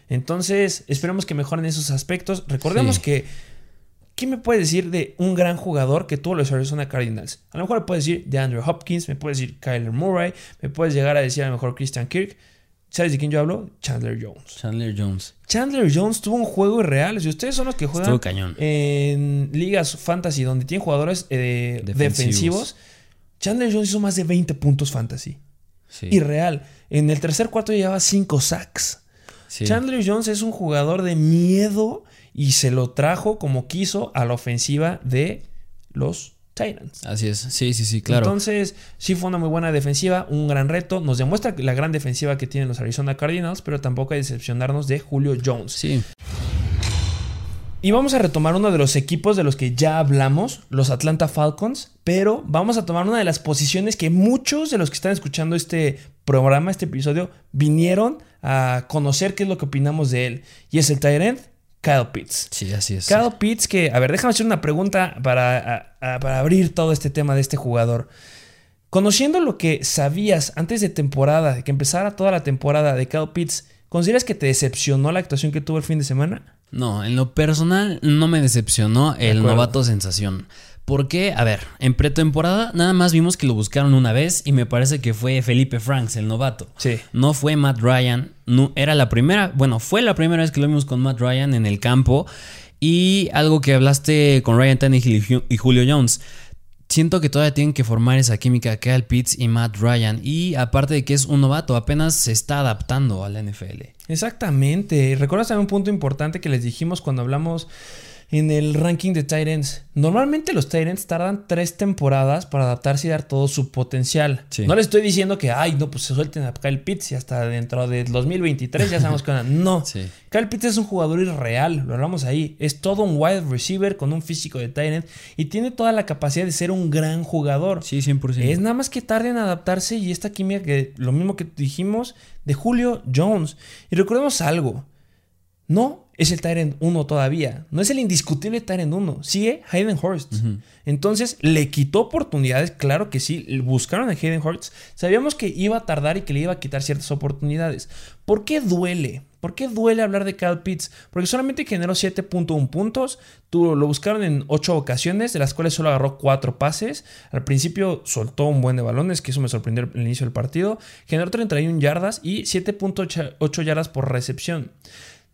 Entonces, esperemos que mejoren esos aspectos. Recordemos que ¿Qué me puede decir de un gran jugador que tuvo los Arizona Cardinals? A lo mejor me puedes decir de Andrew Hopkins, me puedes decir Kyler Murray, me puedes llegar a decir a lo mejor Christian Kirk. ¿Sabes de quién yo hablo? Chandler Jones. Chandler Jones. Chandler Jones tuvo un juego irreal. Si ustedes son los que juegan cañón. en ligas fantasy donde tienen jugadores eh, defensivos. Chandler Jones hizo más de 20 puntos fantasy. Sí. Irreal. En el tercer cuarto llevaba 5 sacks. Chandler Jones es un jugador de miedo y se lo trajo como quiso a la ofensiva de los Titans. Así es, sí, sí, sí, claro. Entonces, sí fue una muy buena defensiva, un gran reto. Nos demuestra la gran defensiva que tienen los Arizona Cardinals, pero tampoco hay que decepcionarnos de Julio Jones. Sí. Y vamos a retomar uno de los equipos de los que ya hablamos, los Atlanta Falcons, pero vamos a tomar una de las posiciones que muchos de los que están escuchando este programa, este episodio, vinieron a conocer qué es lo que opinamos de él. Y es el Tyrant Kyle Pitts. Sí, así es. Kyle Pitts, que, a ver, déjame hacer una pregunta para, para abrir todo este tema de este jugador. Conociendo lo que sabías antes de temporada, de que empezara toda la temporada de Kyle Pitts, ¿consideras que te decepcionó la actuación que tuvo el fin de semana? No, en lo personal no me decepcionó el novato sensación. Porque, a ver, en pretemporada nada más vimos que lo buscaron una vez y me parece que fue Felipe Franks, el novato. Sí. No fue Matt Ryan. No, era la primera, bueno, fue la primera vez que lo vimos con Matt Ryan en el campo. Y algo que hablaste con Ryan Tannehill y Julio Jones. Siento que todavía tienen que formar esa química Kyle Pitts y Matt Ryan. Y aparte de que es un novato, apenas se está adaptando a la NFL. Exactamente. ¿Recuerdas también un punto importante que les dijimos cuando hablamos en el ranking de Titans. Normalmente los Titans tardan tres temporadas para adaptarse y dar todo su potencial. No les estoy diciendo que, ay, no, pues se suelten a Kyle Pitts y hasta dentro del 2023 ya sabemos que No. Kyle Pitts es un jugador irreal, lo hablamos ahí. Es todo un wide receiver con un físico de Titan y tiene toda la capacidad de ser un gran jugador. Sí, 100%. Es nada más que tarde en adaptarse y esta química que, lo mismo que dijimos de Julio Jones. Y recordemos algo. No es el Tyrant 1 todavía. No es el indiscutible Tyrant 1. Sigue Hayden Hurst. Entonces, le quitó oportunidades. Claro que sí. Buscaron a Hayden Hurst. Sabíamos que iba a tardar y que le iba a quitar ciertas oportunidades. ¿Por qué duele? ¿Por qué duele hablar de Kyle Pitts? Porque solamente generó 7.1 puntos. Tú lo buscaron en 8 ocasiones, de las cuales solo agarró 4 pases. Al principio soltó un buen de balones, que eso me sorprendió al inicio del partido. Generó 31 yardas y 7.8 yardas por recepción.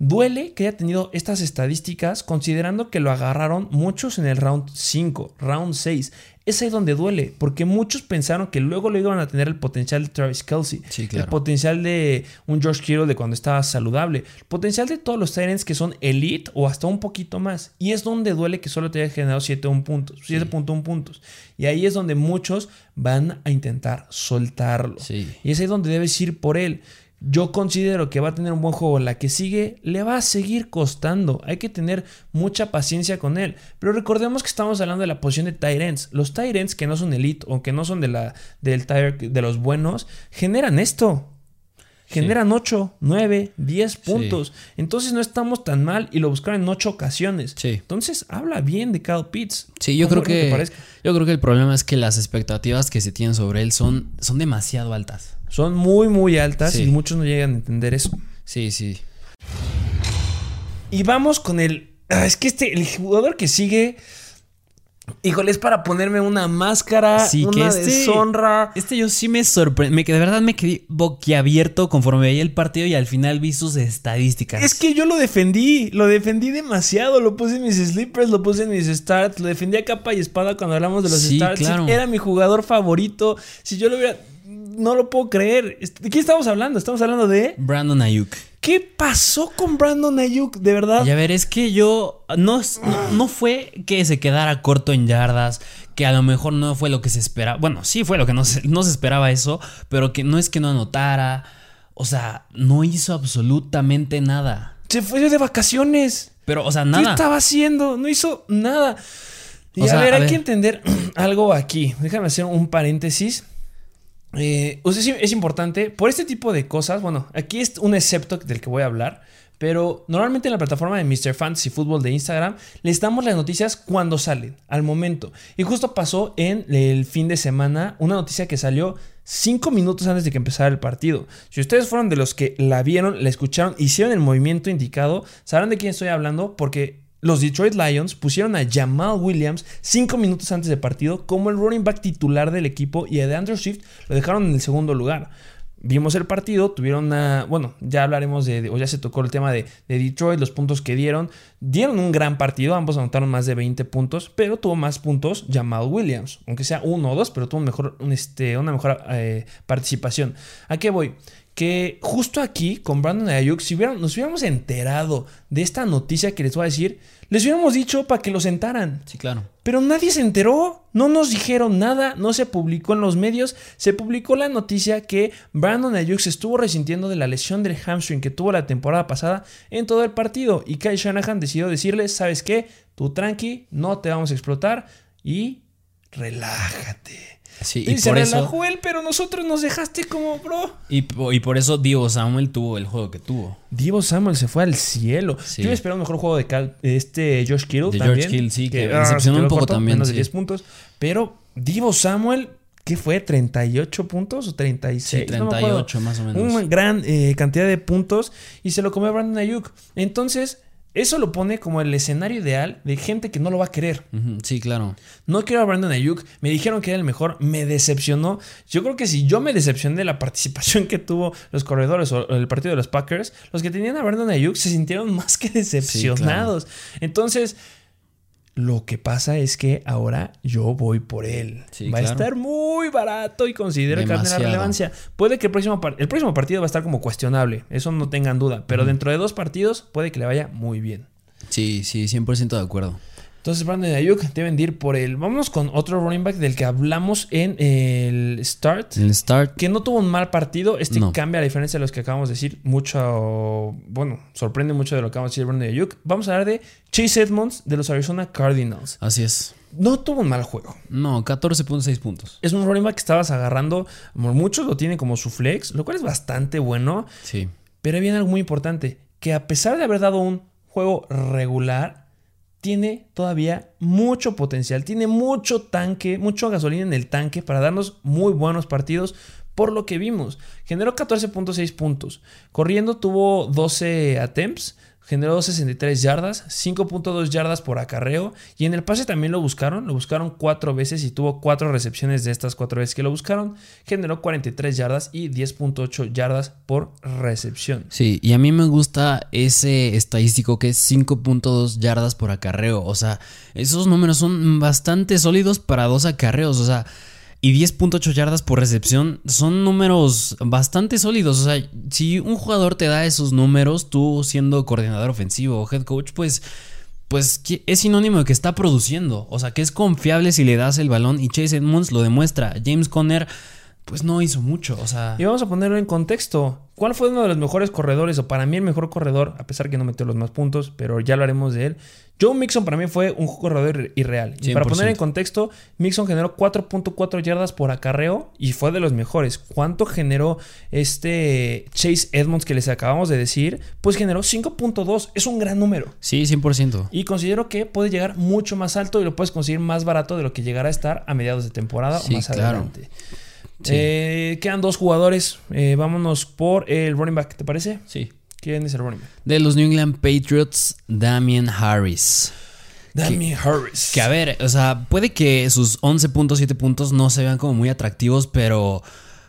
Duele que haya tenido estas estadísticas considerando que lo agarraron muchos en el round 5, round 6. Es ahí donde duele, porque muchos pensaron que luego le iban a tener el potencial de Travis Kelsey, el potencial de un George Kittle de cuando estaba saludable, el potencial de todos los Tyrants que son elite o hasta un poquito más. Y es donde duele que solo te haya generado 7.1 puntos, 7.1 puntos. Y ahí es donde muchos van a intentar soltarlo. Y es ahí donde debes ir por él. Yo considero que va a tener un buen juego. La que sigue le va a seguir costando. Hay que tener mucha paciencia con él. Pero recordemos que estamos hablando de la posición de Tyrants. Los Tyrants que no son elite o que no son de, la, del de los buenos, generan esto. Generan 8, 9, 10 puntos. Entonces no estamos tan mal y lo buscaron en 8 ocasiones. Sí. Entonces habla bien de Kyle Pitts. Sí, yo creo que yo creo que el problema es que las expectativas que se tienen sobre él son, son demasiado altas. Son muy, muy altas y muchos no llegan a entender eso. Sí, sí. Y vamos con el. Ah, es que este, el jugador que sigue. Híjole, es para ponerme una máscara, sí, una que este, deshonra. Este yo sí me sorprendí. De verdad me quedé boquiabierto conforme veía el partido y al final vi sus estadísticas. Es que yo lo defendí, lo defendí demasiado. Lo puse en mis sleepers, lo puse en mis starts, lo defendí a capa y espada cuando hablamos de los sí, starts. Claro. Era mi jugador favorito. Si yo lo hubiera no lo puedo creer. ¿De qué estamos hablando? Estamos hablando de. Brandon Ayuk. ¿Qué pasó con Brandon Ayuk? De verdad. Y a ver, es que yo. No, no, fue que se quedara corto en yardas. Que a lo mejor no fue lo que se esperaba. Bueno, sí fue lo que no se, no se esperaba eso. Pero que no es que no anotara. O sea, no hizo absolutamente nada. Se fue de vacaciones. Pero, o sea, nada. ¿Qué estaba haciendo? No hizo nada. Y a, ver, hay que entender algo aquí. Déjame hacer un paréntesis. Eh, es importante, por este tipo de cosas, bueno, aquí es un excepto del que voy a hablar, pero normalmente en la plataforma de Mr. Fantasy Football de Instagram les damos las noticias cuando salen, al momento. Y justo pasó en el fin de semana una noticia que salió 5 minutos antes de que empezara el partido. Si ustedes fueron de los que la vieron, la escucharon, hicieron el movimiento indicado, sabrán de quién estoy hablando porque los Detroit Lions pusieron a Jamal Williams cinco minutos antes del partido como el running back titular del equipo y a DeAndre Swift lo dejaron en el segundo lugar. Vimos el partido, tuvieron una. Bueno, ya hablaremos de. o ya se tocó el tema de, Detroit, los puntos que dieron. Dieron un gran partido, ambos anotaron más de 20 puntos, pero tuvo más puntos Jamal Williams. Aunque sea uno o dos, pero tuvo mejor, este, una mejor eh, participación. ¿A qué voy? Que justo aquí con Brandon Ayuk, si nos hubiéramos enterado de esta noticia que les voy a decir, les hubiéramos dicho para que lo sentaran. Sí, claro. Pero nadie se enteró, no nos dijeron nada, no se publicó en los medios, se publicó la noticia que Brandon Ayuk se estuvo resintiendo de la lesión del hamstring que tuvo la temporada pasada en todo el partido y Kyle Shanahan decidió decirle, ¿sabes qué? Tú tranqui, no te vamos a explotar y relájate. Sí, y, por eso, él, pero nosotros nos dejaste como bro. Y, por eso Divo Samuel tuvo el juego que tuvo. Divo Samuel se fue al cielo. Yo esperaba un mejor juego de este Josh Kittle de también. George Kittle, sí, que, decepcionó un poco también. Menos de 10 puntos. Pero Divo Samuel ¿Qué fue? ¿38 puntos o 36? Sí, 38 más o menos. Una gran eh, cantidad de puntos y se lo comió Brandon Ayuk. Entonces, eso lo pone como el escenario ideal de gente que no lo va a querer. Sí, claro. No quiero a Brandon Ayuk. Me dijeron que era el mejor. Me decepcionó. Yo creo que si yo me decepcioné de la participación que tuvo los corredores o el partido de los Packers, los que tenían a Brandon Ayuk se sintieron más que decepcionados. Entonces, lo que pasa es que ahora yo voy por él. va a estar muy barato y considero que va a tener relevancia. Puede que el próximo, el próximo partido va a estar como cuestionable, eso no tengan duda. Pero dentro de dos partidos puede que le vaya muy bien. Sí, sí, 100% de acuerdo. Entonces, Brandon Ayuk deben ir por él. Vámonos con otro running back del que hablamos en el start. El start. Que no tuvo un mal partido. Este cambia a diferencia de los que acabamos de decir. Mucho. Bueno, sorprende mucho de lo que acabamos de decir Brandon Ayuk. Vamos a hablar de Chase Edmonds de los Arizona Cardinals. Así es. No tuvo un mal juego. No, 14.6 puntos. Es un running back que estabas agarrando. Muchos lo tienen como su flex, lo cual es bastante bueno. Sí. Pero viene algo muy importante: que a pesar de haber dado un juego regular, tiene todavía mucho potencial, tiene mucho tanque, mucho gasolina en el tanque para darnos muy buenos partidos. Por lo que vimos, generó 14.6 puntos. Corriendo tuvo 12 attempts, generó 63 yardas, 5.2 yardas por acarreo y en el pase también lo buscaron, lo buscaron cuatro veces y tuvo cuatro recepciones de estas cuatro veces que lo buscaron, generó 43 yardas y 10.8 yardas por recepción. Sí, y a mí me gusta ese estadístico que es 5.2 yardas por acarreo, o sea, esos números son bastante sólidos para dos acarreos, o sea, y 10.8 yardas por recepción son números bastante sólidos. O sea, si un jugador te da esos números, tú siendo coordinador ofensivo o head coach, pues, pues es sinónimo de que está produciendo. O sea, que es confiable si le das el balón y Chase Edmonds lo demuestra. James Conner pues no hizo mucho. O sea, Y vamos a ponerlo en contexto. ¿Cuál fue uno de los mejores corredores? O para mí el mejor corredor, a pesar que no metió los más puntos, pero ya lo haremos de él. Joe Mixon para mí fue un corredor irreal. Y para 100%. poner en contexto, Mixon generó 4.4 yardas por acarreo y fue de los mejores. ¿Cuánto generó este Chase Edmonds que les acabamos de decir? Pues generó 5.2. Es un gran número. sí, 100%. Y considero que puede llegar mucho más alto y lo puedes conseguir más barato de lo que llegará a estar a mediados de temporada Sí, o más claro. adelante. Sí. Eh, quedan dos jugadores. Eh, vámonos por el running back, ¿te parece? Sí. ¿Quién es el running back? De los New England Patriots, Damian Harris. Damien Harris. Que a ver, o sea, puede que sus 11.7 puntos no se vean como muy atractivos, pero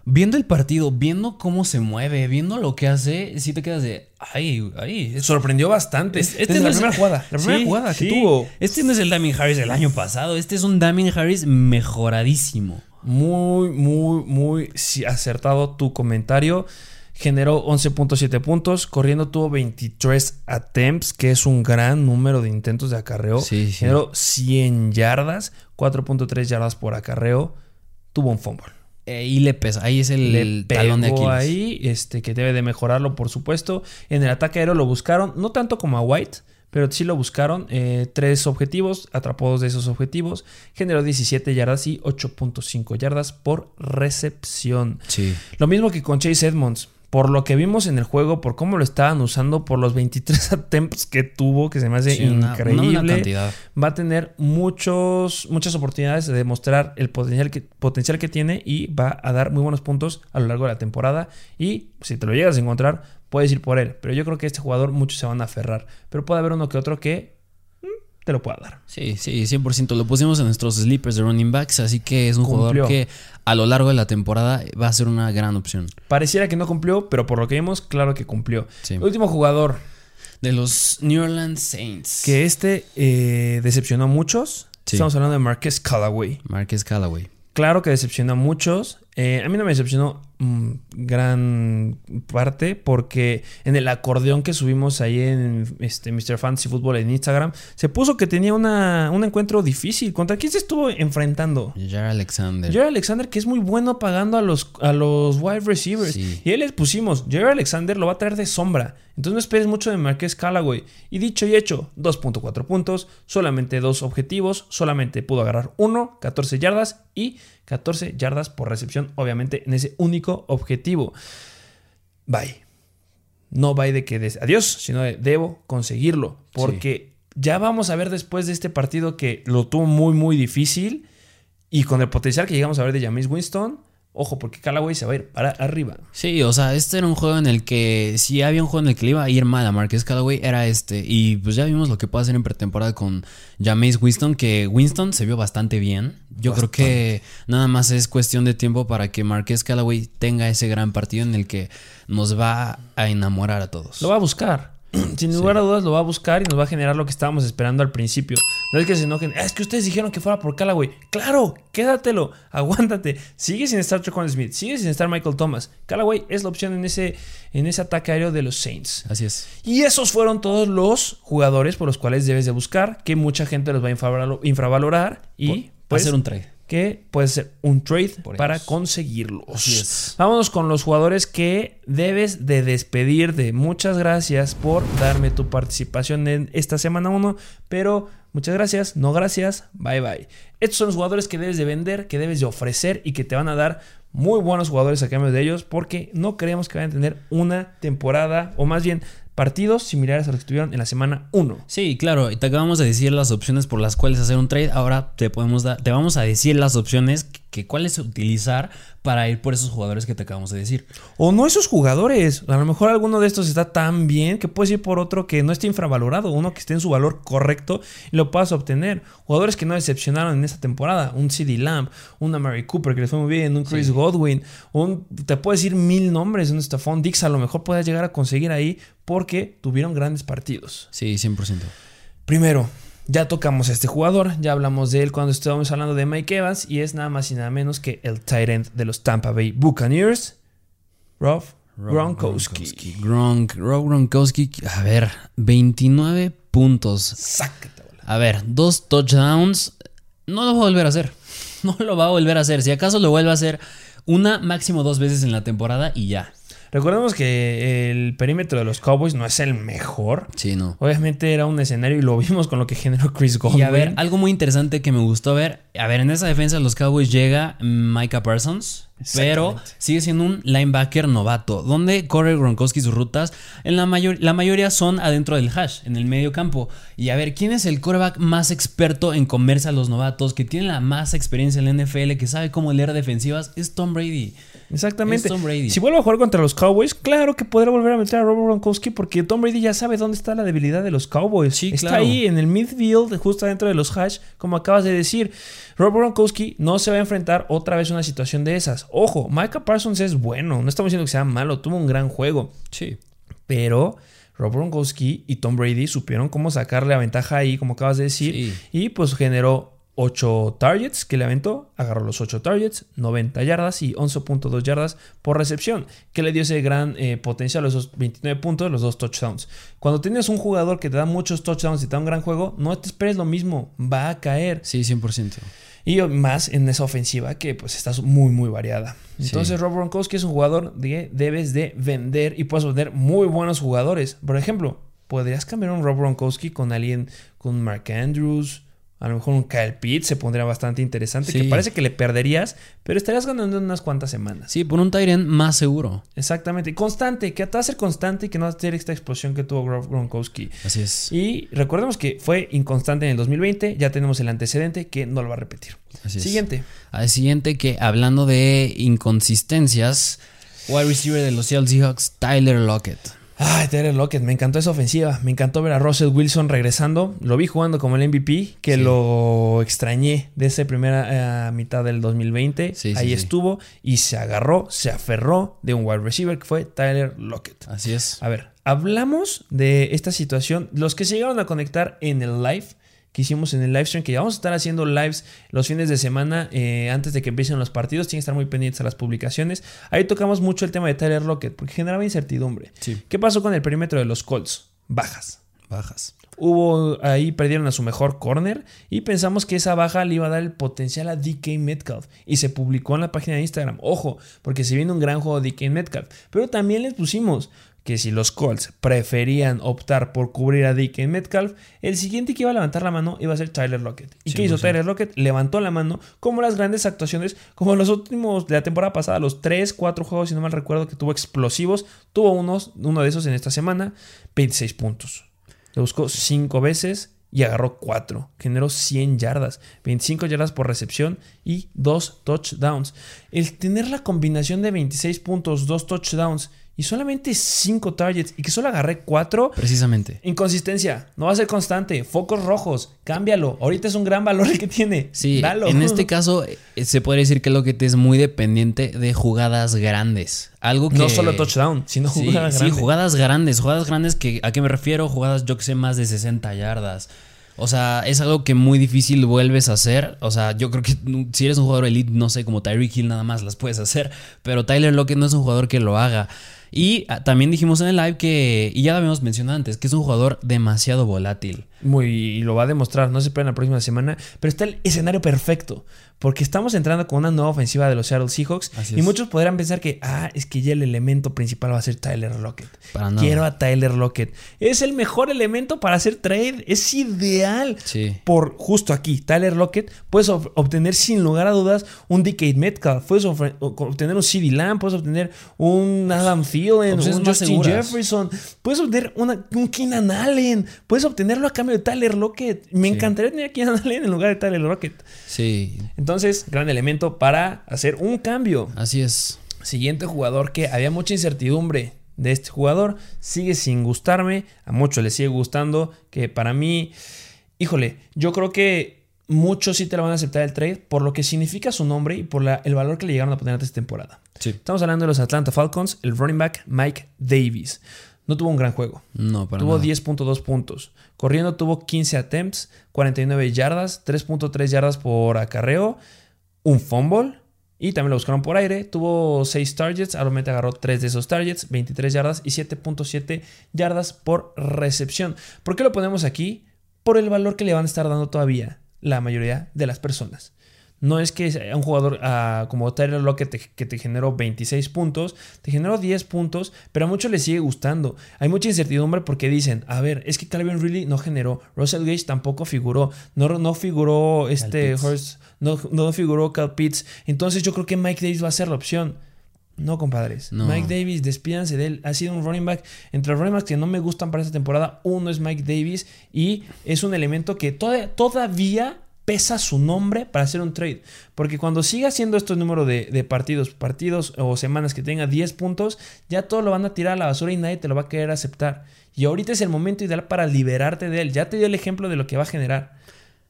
viendo el partido, viendo cómo se mueve, viendo lo que hace, sí te quedas de, ay, ay. es- sorprendió bastante. es- Este no la es- primera jugada. La primera Sí, jugada que sí. tuvo. Este no es el Damian Harris del año pasado, este es un Damian Harris mejoradísimo. Muy, muy, muy acertado tu comentario. Generó 11.7 puntos. Corriendo tuvo 23 attempts, que es un gran número de intentos de acarreo. Sí, sí. Generó 100 yardas, 4.3 yardas por acarreo. Tuvo un fumble. Eh, y le pesa, ahí es el, talón de Aquiles. ahí, este, que debe de mejorarlo, por supuesto. En el ataque aéreo lo buscaron, no tanto como a White, pero sí lo buscaron. eh, tres objetivos, atrapó dos de esos objetivos. Generó 17 yardas y 8.5 yardas por recepción. Sí. Lo mismo que con Chase Edmonds. Por lo que vimos en el juego, por cómo lo estaban usando, por los 23 attempts que tuvo, que se me hace Sí, una- una increíble cantidad. va a tener muchos, muchas oportunidades de demostrar el potencial que, potencial que tiene y va a dar muy buenos puntos a lo largo de la temporada. Y si te lo llegas a encontrar, puedes ir por él. Pero yo creo que este jugador muchos se van a aferrar. Pero puede haber uno que otro que te lo pueda dar. Sí, sí, 100%. Lo pusimos en nuestros sleepers de running backs, así que es un Cumplió. jugador que a lo largo de la temporada va a ser una gran opción. Pareciera que no cumplió, pero por lo que vimos, claro que cumplió. Sí. Último jugador De los New Orleans Saints. que este eh, decepcionó a muchos. Sí. Estamos hablando de Marquez Callaway. Marquez Callaway. Claro que decepcionó a muchos. Eh, a mí no me decepcionó gran parte porque en el acordeón que subimos ahí en este, Mr. Fantasy Football en Instagram se puso que tenía una, un encuentro difícil. ¿Contra quién se estuvo enfrentando? Jared Alexander. Jerry Alexander, que es muy bueno pagando a los, a los wide receivers. Sí. Y ahí les pusimos, Jerry Alexander lo va a traer de sombra. Entonces no esperes mucho de Marquez Callaway. Y dicho y hecho, 2.4 puntos, solamente dos objetivos, solamente pudo agarrar uno, 14 yardas y 14 yardas por recepción, obviamente en ese único objetivo. Bye. No bye de que des adiós, sino de debo conseguirlo. Porque ya vamos a ver después de este partido que lo tuvo muy, muy difícil. Y con el potencial que llegamos a ver de James Winston, ojo, porque Callaway se va a ir para arriba. Sí, o sea, este era un juego en el que si había un juego en el que le iba a ir mal a Marquez Callaway, era este. Y pues ya vimos lo que puede hacer en pretemporada con Jameis Winston, que Winston se vio bastante bien. Yo creo que nada más es cuestión de tiempo para que Marquez Callaway tenga ese gran partido en el que nos va a enamorar a todos. Lo va a buscar. Sin lugar a dudas lo va a buscar y nos va a generar lo que estábamos esperando al principio. No es que se enojen. "Ah, Es que ustedes dijeron que fuera por Callaway. Claro, quédatelo. Aguántate. Sigue sin estar Trequan Smith. Sigue sin estar Michael Thomas. Callaway es la opción en ese, en ese ataque aéreo de los Saints. Así es. Y esos fueron todos los jugadores por los cuales debes de buscar. Que mucha gente los va a infravalo- infravalorar. Y pues, hacer un trade. Que puede ser un trade Por para ellos. conseguirlos. Vámonos con los jugadores que debes de despedir de. Muchas gracias por darme tu participación en esta semana 1, pero muchas gracias, no gracias, bye bye. Estos son los jugadores que debes de vender, que debes de ofrecer y que te van a dar muy buenos jugadores a cambio de ellos porque no creemos que vayan a tener una temporada o más bien partidos similares a los que tuvieron en la semana 1. Sí, claro, y te acabamos de decir las opciones por las cuales hacer un trade. Ahora te podemos dar, te vamos a decir las opciones que, cuáles utilizar para ir por esos jugadores que te acabamos de decir. O no esos jugadores. A lo mejor alguno de estos está tan bien que puedes ir por otro que no esté infravalorado. Uno que esté en su valor correcto y lo puedas obtener. Jugadores que no decepcionaron en esta temporada. Un CD Lamb, un Mary Cooper que les fue muy bien, un Chris Godwin. Un, te puedes decir mil nombres. Un Stephon Dix a lo mejor puedes llegar a conseguir ahí porque tuvieron grandes partidos. Sí, 100%. Primero, ya tocamos a este jugador, ya hablamos de él cuando estábamos hablando de Mike Evans y es nada más y nada menos que el tight end de los Tampa Bay Buccaneers, Rob Gronkowski. Gronk, Rob Gronkowski, a ver, 29 puntos. Sácate. A ver, dos touchdowns. No lo va a volver a hacer. No lo va a volver a hacer. Si acaso lo vuelve a hacer una, máximo dos veces en la temporada y ya. Recordemos que el perímetro de los Cowboys no es el mejor. Sí, no. Obviamente era un escenario y lo vimos con lo que generó Chris Godwin. Y a ver, algo muy interesante que me gustó ver. A ver, en esa defensa de los Cowboys llega Micah Parsons. Pero sigue siendo un linebacker novato, donde corre Gronkowski sus rutas. En la, mayor, la mayoría son adentro del hash, en el medio campo. Y a ver, ¿quién es el quarterback más experto en comerse a los novatos? Que tiene la más experiencia en la NFL, que sabe cómo leer defensivas. Es Tom Brady. Exactamente. Si vuelve a jugar contra los Cowboys, claro que podrá volver a meter a Robert Gronkowski porque Tom Brady ya sabe dónde está la debilidad de los Cowboys. Sí, está ahí en el midfield, justo dentro de los hash, como acabas de decir. Robert Gronkowski no se va a enfrentar otra vez a una situación de esas. Ojo, Micah Parsons es bueno, no estamos diciendo que sea malo, tuvo un gran juego. Sí. Pero Robert Gronkowski y Tom Brady supieron cómo sacarle la ventaja ahí, como acabas de decir, Sí. y pues generó 8 targets que le aventó, agarró los 8 targets, 90 yardas y 11.2 yardas por recepción, que le dio ese gran eh, potencial, esos 29 puntos, los dos touchdowns. Cuando tienes un jugador que te da muchos touchdowns y te da un gran juego, no te esperes lo mismo, va a caer. Sí, 100%. Y más en esa ofensiva que pues está muy muy variada. Entonces Sí. Rob Gronkowski es un jugador que debes de vender y puedes vender muy buenos jugadores. Por ejemplo, podrías cambiar un Rob Gronkowski con alguien, con Mark Andrews, a lo mejor un Kyle Pitts se pondría bastante interesante, que parece que le perderías, pero estarías ganando en unas cuantas semanas. Sí, por un Tyrant más seguro. Exactamente, y constante, que te va a ser constante y que no va a tener esta explosión que tuvo Gronkowski. Así es. Y recordemos que fue inconstante en el 2020, ya tenemos el antecedente que no lo va a repetir. Así es. Siguiente. Al siguiente que hablando de inconsistencias, wide receiver de los Seattle Seahawks, Tyler Lockett. Ay, Tyler Lockett, me encantó esa ofensiva. Me encantó ver a Russell Wilson regresando. Lo vi jugando como el MVP, que Sí. lo extrañé de esa primera eh, mitad del 2020. Sí, sí, Ahí sí. estuvo y se agarró, se aferró de un wide receiver que fue Tyler Lockett. Así es. A ver, hablamos de esta situación. Los que se llegaron a conectar en el live que hicimos en el live stream, que ya vamos a estar haciendo lives los fines de semana eh, antes de que empiecen los partidos. Tienen que estar muy pendientes a las publicaciones. Ahí tocamos mucho el tema de Tyler Lockett, porque generaba incertidumbre. Sí. ¿Qué pasó con el perímetro de los Colts? Bajas. Bajas. Hubo ahí perdieron a su mejor corner y pensamos que esa baja le iba a dar el potencial a DK Metcalf y se publicó en la página de Instagram. Ojo, porque se viene un gran juego de DK Metcalf, pero también les pusimos que si los Colts preferían optar por cubrir a DK Metcalf, el siguiente que iba a levantar la mano iba a ser Tyler Lockett. ¿Y qué hizo 100%. Tyler Lockett? Levantó la mano como las grandes actuaciones, como los últimos de la temporada pasada, los 3, 4 juegos, si no mal recuerdo, que tuvo explosivos. Tuvo unos, uno de esos en esta semana, 26 puntos. Le buscó 5 veces y agarró 4. Generó 100 yardas, 25 yardas por recepción y 2 touchdowns. El tener la combinación de 26 puntos, 2 touchdowns y solamente 5 targets y que solo agarré 4. Precisamente. Inconsistencia, no va a ser constante, focos rojos, cámbialo. Ahorita es un gran valor el que tiene. Sí, Dalo. en este caso eh, se puede decir que Lockett es muy dependiente de jugadas grandes. Algo que... No solo touchdown, sino Sí, jugadas sí, grandes. jugadas grandes. Jugadas grandes que a qué me refiero? Jugadas yo que sé más de 60 yardas. O sea, es algo que muy difícil vuelves a hacer. O sea, yo creo que si eres un jugador elite, no sé, como Tyreek Hill nada más las puedes hacer. Pero Tyler Lockett no es un jugador que lo haga. Y ah, también dijimos en el live que, y ya lo habíamos mencionado antes, que es un jugador demasiado volátil. Muy, y lo va a demostrar, no se esperen la próxima semana, pero está el escenario perfecto, porque estamos entrando con una nueva ofensiva de los Seattle Seahawks Así y es. muchos podrán pensar que, ah, es que ya el elemento principal va a ser Tyler Lockett. Para nada. Quiero a Tyler Lockett. Es el mejor elemento para hacer trade, es ideal. Sí. Por justo aquí, Tyler Lockett, puedes ob- obtener sin lugar a dudas un DK Metcalf, puedes obtener un CD Lamb, puedes obtener un Adam Thielen, Un Justin seguras. Jefferson, puedes obtener una- un Keenan Allen, puedes obtenerlo a cambio de Tyler Lockett. Me Sí. encantaría tener a Keenan Allen en lugar de Tyler Lockett. Sí, Entonces, gran elemento para hacer un cambio. así es. Siguiente jugador que había mucha incertidumbre de este jugador, sigue sin gustarme, a muchos les sigue gustando, que para mí, híjole, yo creo que muchos sí te lo van a aceptar el trade por lo que significa su nombre y por la- el valor que le llegaron a poner esta temporada. Sí. Estamos hablando de los Atlanta Falcons, el running back Mike Davis. No tuvo un gran juego. No, para tuvo nada. 10.2 puntos. Corriendo tuvo 15 attempts, 49 yardas, 3.3 yardas por acarreo, un fumble y también lo buscaron por aire. Tuvo 6 targets, realmente agarró 3 de esos targets, 23 yardas y 7.7 yardas por recepción. ¿Por qué lo ponemos aquí? Por el valor que le van a estar dando todavía la mayoría de las personas. No es que sea un jugador ah, como Tyler Lockett que te generó 26 puntos, te generó 10 puntos, pero a muchos les sigue gustando. Hay mucha incertidumbre porque dicen, a ver, es que Calvin Ridley no generó, Russell Gage tampoco figuró, no, no figuró este Horst, no, no figuró Cal Pitts. Entonces yo creo que Mike Davis va a ser la opción. No, compadres. Mike Davis, despídanse de él. Ha sido un running back. Entre los running backs que no me gustan para esta temporada, uno es Mike Davis y es un elemento que todavía pesa su nombre para hacer un trade. Porque cuando siga haciendo estos números de, de, partidos, partidos o semanas que tenga 10 puntos, ya todo lo van a tirar a la basura y nadie te lo va a querer aceptar. Y ahorita es el momento ideal para liberarte de él. Ya te dio el ejemplo de lo que va a generar.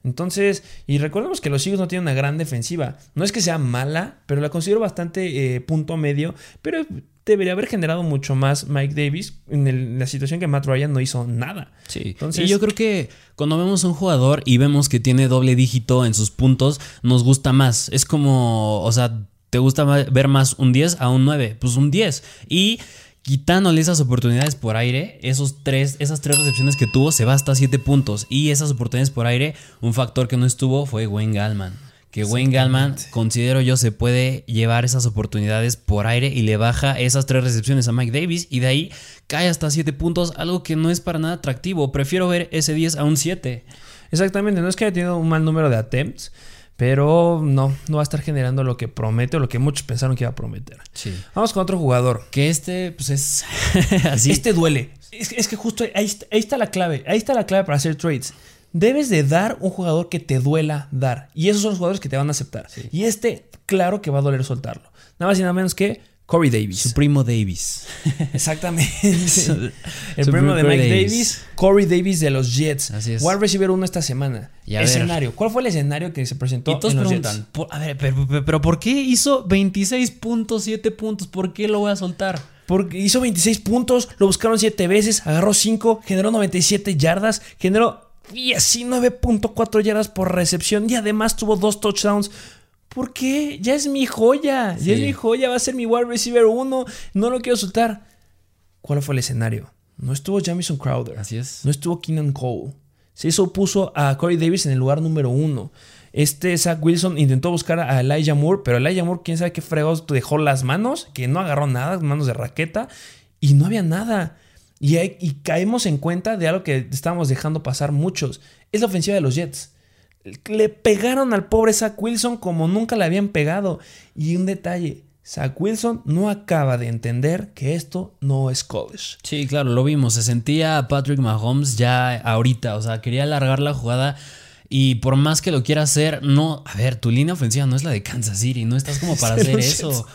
Entonces, y recordemos que los Eagles no tienen una gran defensiva. No es que sea mala, pero la considero bastante eh, punto medio. Pero debería haber generado mucho más Mike Davis en, la situación que Matt Ryan no hizo nada. Sí. Entonces, y yo creo que cuando vemos a un jugador y vemos que tiene doble dígito en sus puntos, nos gusta más. Es como, o sea, ¿te gusta ver más un 10 a un 9? Pues un 10. Y quitándole esas oportunidades por aire, esos tres, esas tres recepciones que tuvo, se va hasta 7 puntos. Y esas oportunidades por aire, un factor que no estuvo fue Wayne Gallman. Que Wayne Gallman, considero yo, se puede llevar esas oportunidades por aire y le baja esas tres recepciones a Mike Davis y de ahí cae hasta 7 puntos, algo que no es para nada atractivo. Prefiero ver ese 10 a un 7. Exactamente, no es que haya tenido un mal número de attempts, pero no, no va a estar generando lo que promete o lo que muchos pensaron que iba a prometer. Sí. Vamos con otro jugador. Que este, pues es así. Este duele. Es, que justo ahí está, la clave. Ahí está la clave para hacer trades. Debes de dar un jugador que te duela dar. Y esos son los jugadores que te van a aceptar. Y este, claro que va a doler soltarlo. Nada más y nada menos que Corey Davis. Su primo Davis. Exactamente. el primo de Mike Davis. Corey Davis de los Jets. Así es. Wide receiver uno esta semana. escenario. ¿Cuál fue el escenario que se presentó y todos en los preguntan, a ver, pero, ¿por qué hizo 26.7 puntos? ¿Por qué lo voy a soltar? Porque hizo 26 puntos, lo buscaron 7 veces, agarró 5, generó 97 yardas, generó 19.4 yardas por recepción y además tuvo dos touchdowns. ¿Por qué? Ya es mi joya. Ya es mi joya. Va a ser mi wide receiver 1. No lo quiero soltar. ¿Cuál fue el escenario? No estuvo Jamison Crowder. Así es. No estuvo Keenan Cole. Se hizo, puso a Corey Davis en el lugar número uno. Este Zach Wilson intentó buscar a Elijah Moore, pero Elijah Moore, quién sabe qué fregados dejó las manos, que no agarró nada, manos de raqueta, y no había nada. Y, y caemos en cuenta de algo que estábamos dejando pasar muchos. Es la ofensiva de los Jets. Le pegaron al pobre Zach Wilson como nunca le habían pegado. Y un detalle, Zach Wilson no acaba de entender que esto no es college. Sí, claro, lo vimos. Se sentía Patrick Mahomes ya ahorita. O sea, quería alargar la jugada. Y por más que lo quiera hacer, no. A ver, tu línea ofensiva no es la de Kansas City. No estás como para hacer eso.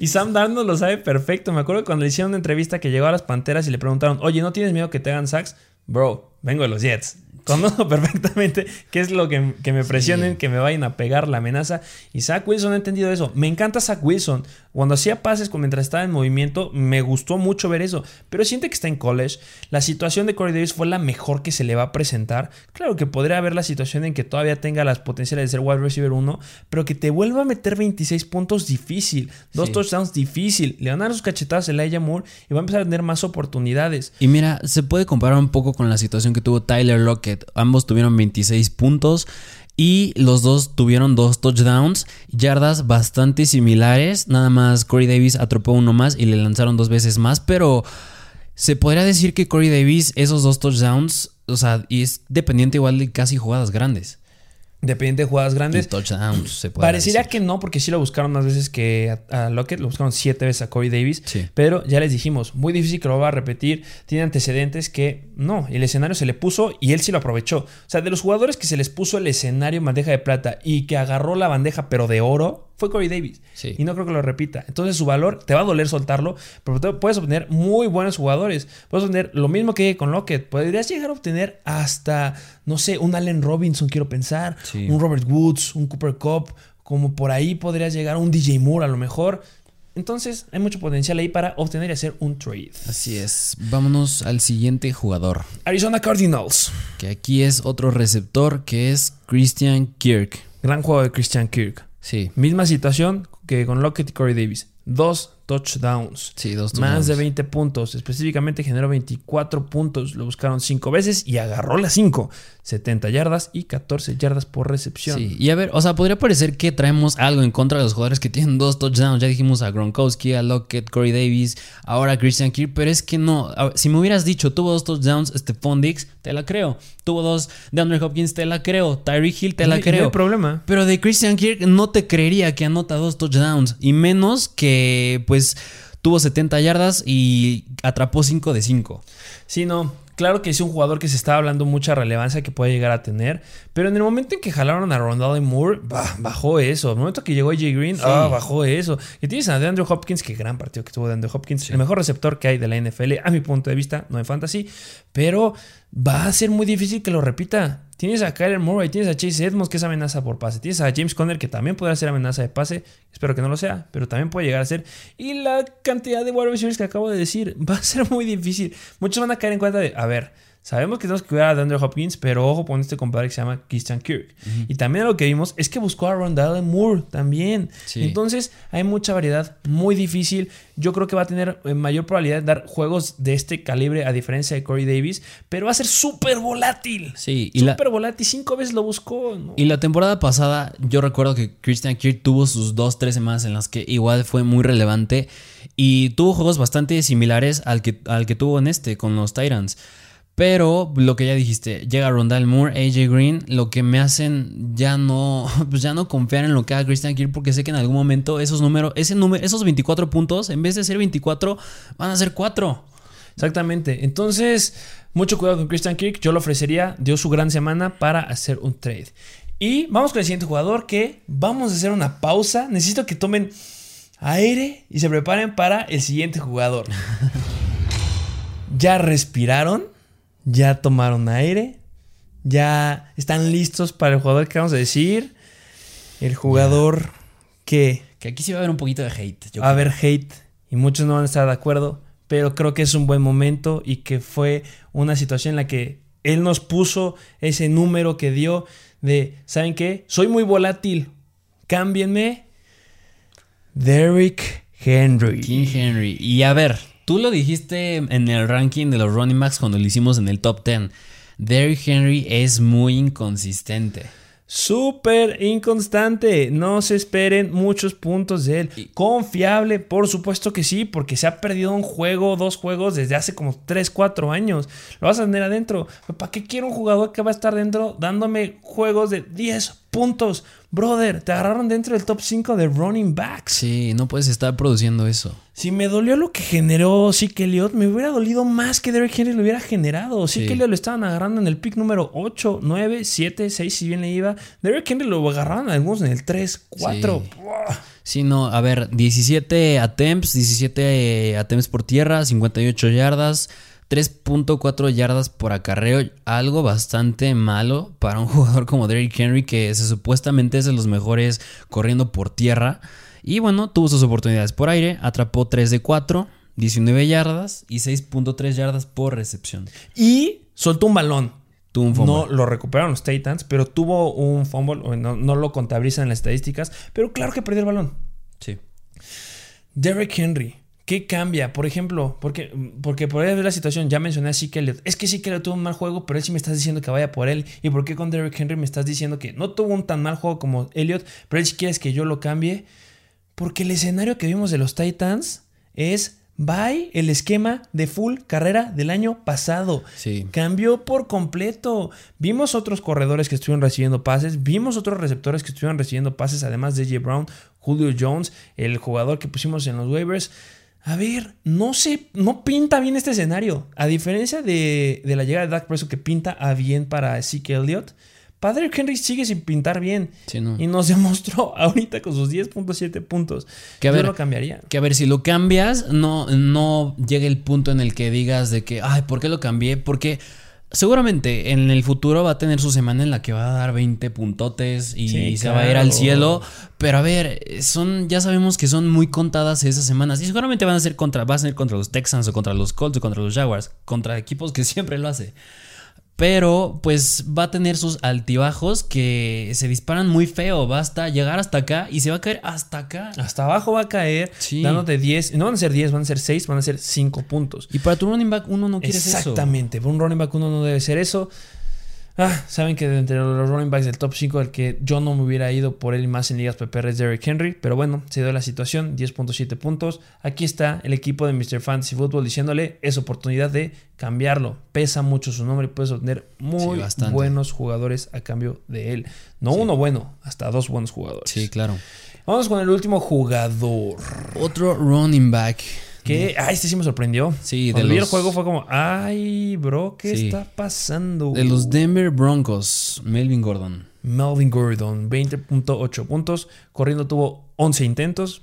Y Sam Darnold lo sabe perfecto. Me acuerdo cuando le hicieron una entrevista que llegó a las panteras y le preguntaron: Oye, ¿no tienes miedo que te hagan sacks? Bro, vengo de los Jets. Conozco perfectamente qué es lo que, me presionen, que me vayan a pegar la amenaza. Y Zach Wilson ha entendido eso. Me encanta Zach Wilson. Cuando hacía pases mientras estaba en movimiento, me gustó mucho ver eso. Pero siente que está en college. La situación de Corey Davis fue la mejor que se le va a presentar. Claro que podría haber la situación en que todavía tenga las potenciales de ser wide receiver 1, pero que te vuelva a meter 26 puntos difícil. Dos touchdowns difícil. Le van a dar sus cachetadas a Elijah Moore y va a empezar a tener más oportunidades. Y mira, se puede comparar un poco con la situación que tuvo Tyler Lockett Ambos tuvieron 26 puntos y los dos tuvieron dos touchdowns, yardas bastante similares. Nada más Corey Davis atropó uno más y le lanzaron dos veces más, pero se podría decir que Corey Davis, esos dos touchdowns, o sea, y es dependiente igual de casi jugadas grandes. Dependiente de jugadas grandes. touchdowns, se puede Parecería que no, porque sí lo buscaron más veces que a, Lockett. Lo buscaron siete veces a Corey Davis. Pero ya les dijimos, muy difícil que lo va a repetir. Tiene antecedentes que no. El escenario se le puso y él sí lo aprovechó. O sea, de los jugadores que se les puso el escenario en bandeja de plata y que agarró la bandeja pero de oro, fue Corey Davis. Y no creo que lo repita. Entonces su valor te va a doler soltarlo, pero puedes obtener muy buenos jugadores. Puedes obtener lo mismo que con Lockett. Podrías llegar a obtener hasta, no sé, un Allen Robinson, quiero pensar, un Robert Woods, un Cooper Cup. Como por ahí podrías llegar a un DJ Moore a lo mejor. Entonces hay mucho potencial ahí para obtener y hacer un trade. Así es. Vámonos al siguiente jugador. Arizona Cardinals. Que aquí es otro receptor que es Christian Kirk. Gran juego de Christian Kirk. Sí. Misma situación que con Lockett y Corey Davis. Dos touchdowns. Sí, dos Más touchdowns. de 20 puntos. Específicamente generó 24 puntos. Lo buscaron 5 veces y agarró las 5. 70 yardas y 14 yardas por recepción. Sí, y a ver, o sea, podría parecer que traemos algo en contra de los jugadores que tienen dos touchdowns. Ya dijimos a Gronkowski, a Lockett, Corey Davis, ahora a Christian Kirk, pero es que no. Ver, si me hubieras dicho, tuvo dos touchdowns, Stephon Diggs, te la creo. Tuvo dos de Andrew Hopkins, te la creo. Tyreek Hill, te No la hay- no hay creo. problema. Pero de Christian Kirk no te creería que anota dos touchdowns. Y menos que, pues, tuvo 70 yardas y atrapó 5 de 5. Sí, no. Claro que es un jugador que se está hablando mucha relevancia que puede llegar a tener. Pero en el momento en que jalaron a Rondale Moore, bah, bajó eso. En el momento que llegó AJ Green, Sí. ah, bajó eso. Y tienes a DeAndre Hopkins, que gran partido que tuvo DeAndre Hopkins. El mejor receptor que hay de la NFL, a mi punto de vista, no en fantasy. Pero va a ser muy difícil que lo repita. Tienes a Kyler Murray, tienes a Chase Edmonds, que es amenaza por pase. Tienes a James Conner, que también podrá ser amenaza de pase. Espero que no lo sea, pero también puede llegar a ser. Y la cantidad de wide receivers que acabo de decir va a ser muy difícil. Muchos van a caer en cuenta de, a ver, sabemos que tenemos que cuidar a DeAndre Hopkins, pero ojo con este compadre que se llama Christian Kirk. Y también lo que vimos es que buscó a Rondale Moore también. Sí. Entonces hay mucha variedad, muy difícil. Yo creo que va a tener eh, mayor probabilidad de dar juegos de este calibre a diferencia de Corey Davis, pero va a ser súper volátil. Sí, y Súper volátil, cinco veces lo buscó. ¿no? Y la temporada pasada, yo recuerdo que Christian Kirk tuvo sus dos, tres semanas en las que igual fue muy relevante y tuvo juegos bastante similares al que, al que tuvo en este con los Titans. Pero lo que ya dijiste, llega Rondal Moore, AJ Green, lo que me hacen ya no, pues ya no confiar en lo que haga Christian Kirk porque sé que en algún momento esos números, ese número, esos 24 puntos, en vez de ser 24, van a ser 4. Exactamente. Entonces, mucho cuidado con Christian Kirk. Yo lo ofrecería, dio su gran semana para hacer un trade. Y vamos con el siguiente jugador que vamos a hacer una pausa. Necesito que tomen aire y se preparen para el siguiente jugador. ¿Ya respiraron? ¿Ya tomaron aire? ¿Ya están listos para el jugador que vamos a decir? El jugador que Que aquí sí va a haber un poquito de hate. yo va a haber hate y muchos no van a estar de acuerdo, pero creo que es un buen momento y que fue una situación en la que él nos puso ese número que dio de, ¿saben qué? Soy muy volátil, cámbienme. Derrick Henry. King Henry. Y a ver, tú lo dijiste en el ranking de los running backs cuando lo hicimos en el top 10. Derrick Henry es muy inconsistente. Súper inconstante. No se esperen muchos puntos de él. Confiable, por supuesto que sí, porque se ha perdido un juego, dos juegos desde hace como 3, 4 años. Lo vas a tener adentro. ¿Para qué quiero un jugador que va a estar dentro dándome juegos de 10 puntos? Brother, te agarraron dentro del top 5 de running backs. Sí, no puedes estar produciendo eso. Si me dolió lo que generó Zeke Elliott, me hubiera dolido más que Derrick Henry lo hubiera generado. Zeke Sí. Elliott lo estaban agarrando en el pick número 8, 9, 7, 6, si bien le iba. Derrick Henry lo agarraron algunos en el 3, 4. Sí. Sí, no, a ver, 17 attempts, 17 attempts por tierra, 58 yardas, 3.4 yardas por acarreo, algo bastante malo para un jugador como Derrick Henry que se supuestamente es de los mejores corriendo por tierra. Y bueno, tuvo sus oportunidades por aire, atrapó 3 de 4, 19 yardas y 6.3 yardas por recepción. Y soltó un balón. Tuvo un fumble. No lo recuperaron los Titans, pero tuvo un fumble. No, no lo contabilizan en las estadísticas, pero claro que perdió el balón. Sí. Derrick Henry. ¿Qué cambia? Por ejemplo, porque, porque por ahí ver la situación, ya mencioné a Zeke Elliott. Es que Zeke Elliott tuvo un mal juego, pero él sí me estás diciendo que vaya por él. ¿Y por qué con Derrick Henry me estás diciendo que no tuvo un tan mal juego como Elliott, pero él sí quieres que yo lo cambie? Porque el escenario que vimos de los Titans es bye el esquema de full carrera del año pasado. Sí. Cambió por completo. Vimos otros corredores que estuvieron recibiendo pases, vimos otros receptores que estuvieron recibiendo pases, además de J. Brown, Julio Jones, el jugador que pusimos en los waivers. A ver, no se, no pinta bien este escenario. A diferencia de, de la llegada de Dak Prescott que pinta a bien para Zeke Elliott, Padre Henry sigue sin pintar bien. Sí, no. Y nos demostró ahorita con sus 10.7 puntos. Que a Yo ver, lo cambiaría. Que a ver, si lo cambias, no, no llega el punto en el que digas de que, ay, ¿por qué lo cambié? Porque seguramente en el futuro va a tener su semana en la que va a dar 20 puntotes y Sí, se va a ir al cielo. Pero a ver, son, ya sabemos que son muy contadas esas semanas. Y seguramente van a ser contra, va a ser contra los Texans o contra los Colts o contra los Jaguars, contra equipos que siempre lo hace. Pero pues va a tener sus altibajos que se disparan muy feo. Va hasta llegar hasta acá y se va a caer hasta acá. Hasta abajo va a caer, Sí. dándote 10. No van a ser 10, van a ser 6, van a ser 5 puntos. Y para tu running back uno no quiere eso. Exactamente, para un running back uno no debe ser eso. Ah, saben que de entre los running backs del top 5, el que yo no me hubiera ido por él más en ligas PPR es Derrick Henry, pero bueno, se dio la situación, 10.7 puntos. Aquí está el equipo de Mr. Fantasy Football diciéndole, es oportunidad de cambiarlo. Pesa mucho su nombre y puedes obtener muy Sí, buenos jugadores a cambio de él. No uno bueno, hasta dos buenos jugadores. Sí, claro. Vamos con el último jugador. Otro running back. Que, ay, este sí me sorprendió. Sí, de Cuando el los- juego fue como, ay, bro, ¿qué Sí. está pasando? De los Denver Broncos, Melvin Gordon. Melvin Gordon, 20.8 puntos. Corriendo tuvo 11 intentos.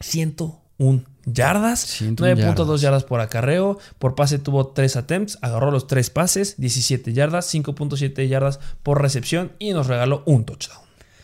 101 yardas. 101 9.2 yardas. yardas por acarreo. Por pase tuvo 3 attempts. Agarró los 3 pases. 17 yardas. 5.7 yardas por recepción. Y nos regaló un touchdown.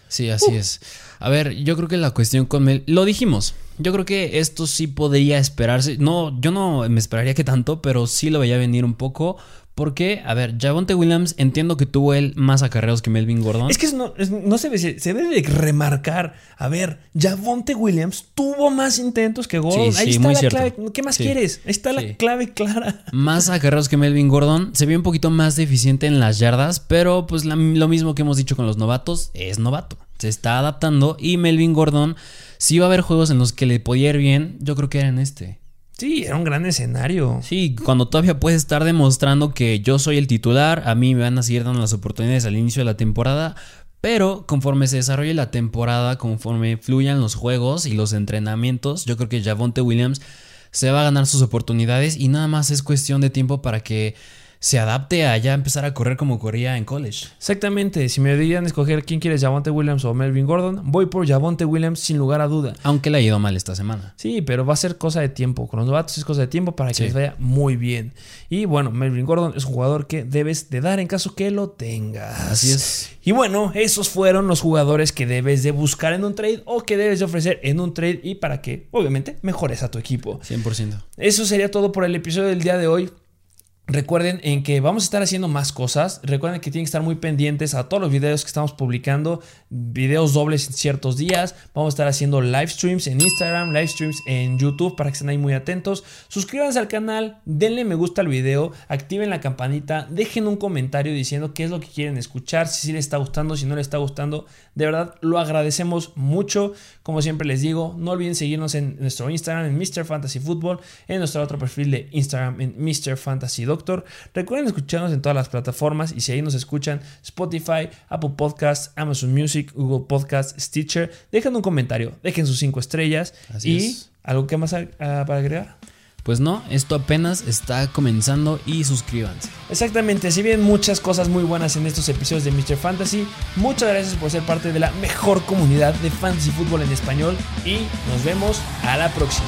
Sí, así es. A ver, yo creo que la cuestión con Mel. Lo dijimos. Yo creo que esto sí podría esperarse. No, yo no me esperaría que tanto, pero sí lo veía venir un poco. Porque, a ver, Javonte Williams, entiendo que tuvo él más acarreos que Melvin Gordon. Es que no, es- no se, debe, se debe de remarcar. A ver, Javonte Williams tuvo más intentos que Gordon. Sí, Ahí sí, está muy la cierto. clave. ¿Qué más Sí. quieres? Ahí está la clave clara. Más acarreos que Melvin Gordon. Se vio un poquito más deficiente en las yardas, pero pues la- lo mismo que hemos dicho con los novatos, es novato. Se está adaptando y Melvin Gordon, si iba a haber juegos en los que le podía ir bien, yo creo que era en este. Sí, era un gran escenario. Sí, cuando todavía puedes estar demostrando que yo soy el titular, a mí me van a seguir dando las oportunidades al inicio de la temporada, pero conforme se desarrolle la temporada, conforme fluyan los juegos y los entrenamientos, yo creo que Javonte Williams se va a ganar sus oportunidades y nada más es cuestión de tiempo para que se adapte a ya empezar a correr como corría en college. Exactamente, si me dirían escoger quién quieres, Javonte Williams o Melvin Gordon, voy por Javonte Williams sin lugar a duda. Aunque le ha ido mal esta semana. Sí, pero va a ser cosa de tiempo. Con los novatos es cosa de tiempo para que Sí. les vaya muy bien. Y bueno, Melvin Gordon es un jugador que debes de dar en caso que lo tengas. Así es. Y bueno, esos fueron los jugadores que debes de buscar en un trade o que debes de ofrecer en un trade y para que, obviamente, mejores a tu equipo. 100%. Eso sería todo por el episodio del día de hoy. Recuerden en que vamos a estar haciendo más cosas. Recuerden que tienen que estar muy pendientes a todos los videos que estamos publicando. Videos dobles en ciertos días. Vamos a estar haciendo live streams en Instagram, live streams en YouTube para que estén ahí muy atentos. Suscríbanse al canal, denle me gusta al video, activen la campanita, dejen un comentario diciendo qué es lo que quieren escuchar, si sí les está gustando, si no les está gustando. De verdad lo agradecemos mucho. Como siempre les digo, no olviden seguirnos en nuestro Instagram en Mr. Fantasy Football, en nuestro otro perfil de Instagram en Mr. Fantasy Doctor. Recuerden escucharnos en todas las plataformas y si ahí nos escuchan Spotify, Apple Podcasts, Amazon Music, Google Podcasts, Stitcher, dejen un comentario, dejen sus cinco estrellas Así y es. algo que más ah, para agregar. Pues no, esto apenas está comenzando y suscríbanse. Exactamente, si bien muchas cosas muy buenas en estos episodios de Mr. Fantasy, muchas gracias por ser parte de la mejor comunidad de fantasy fútbol en español y nos vemos a la próxima.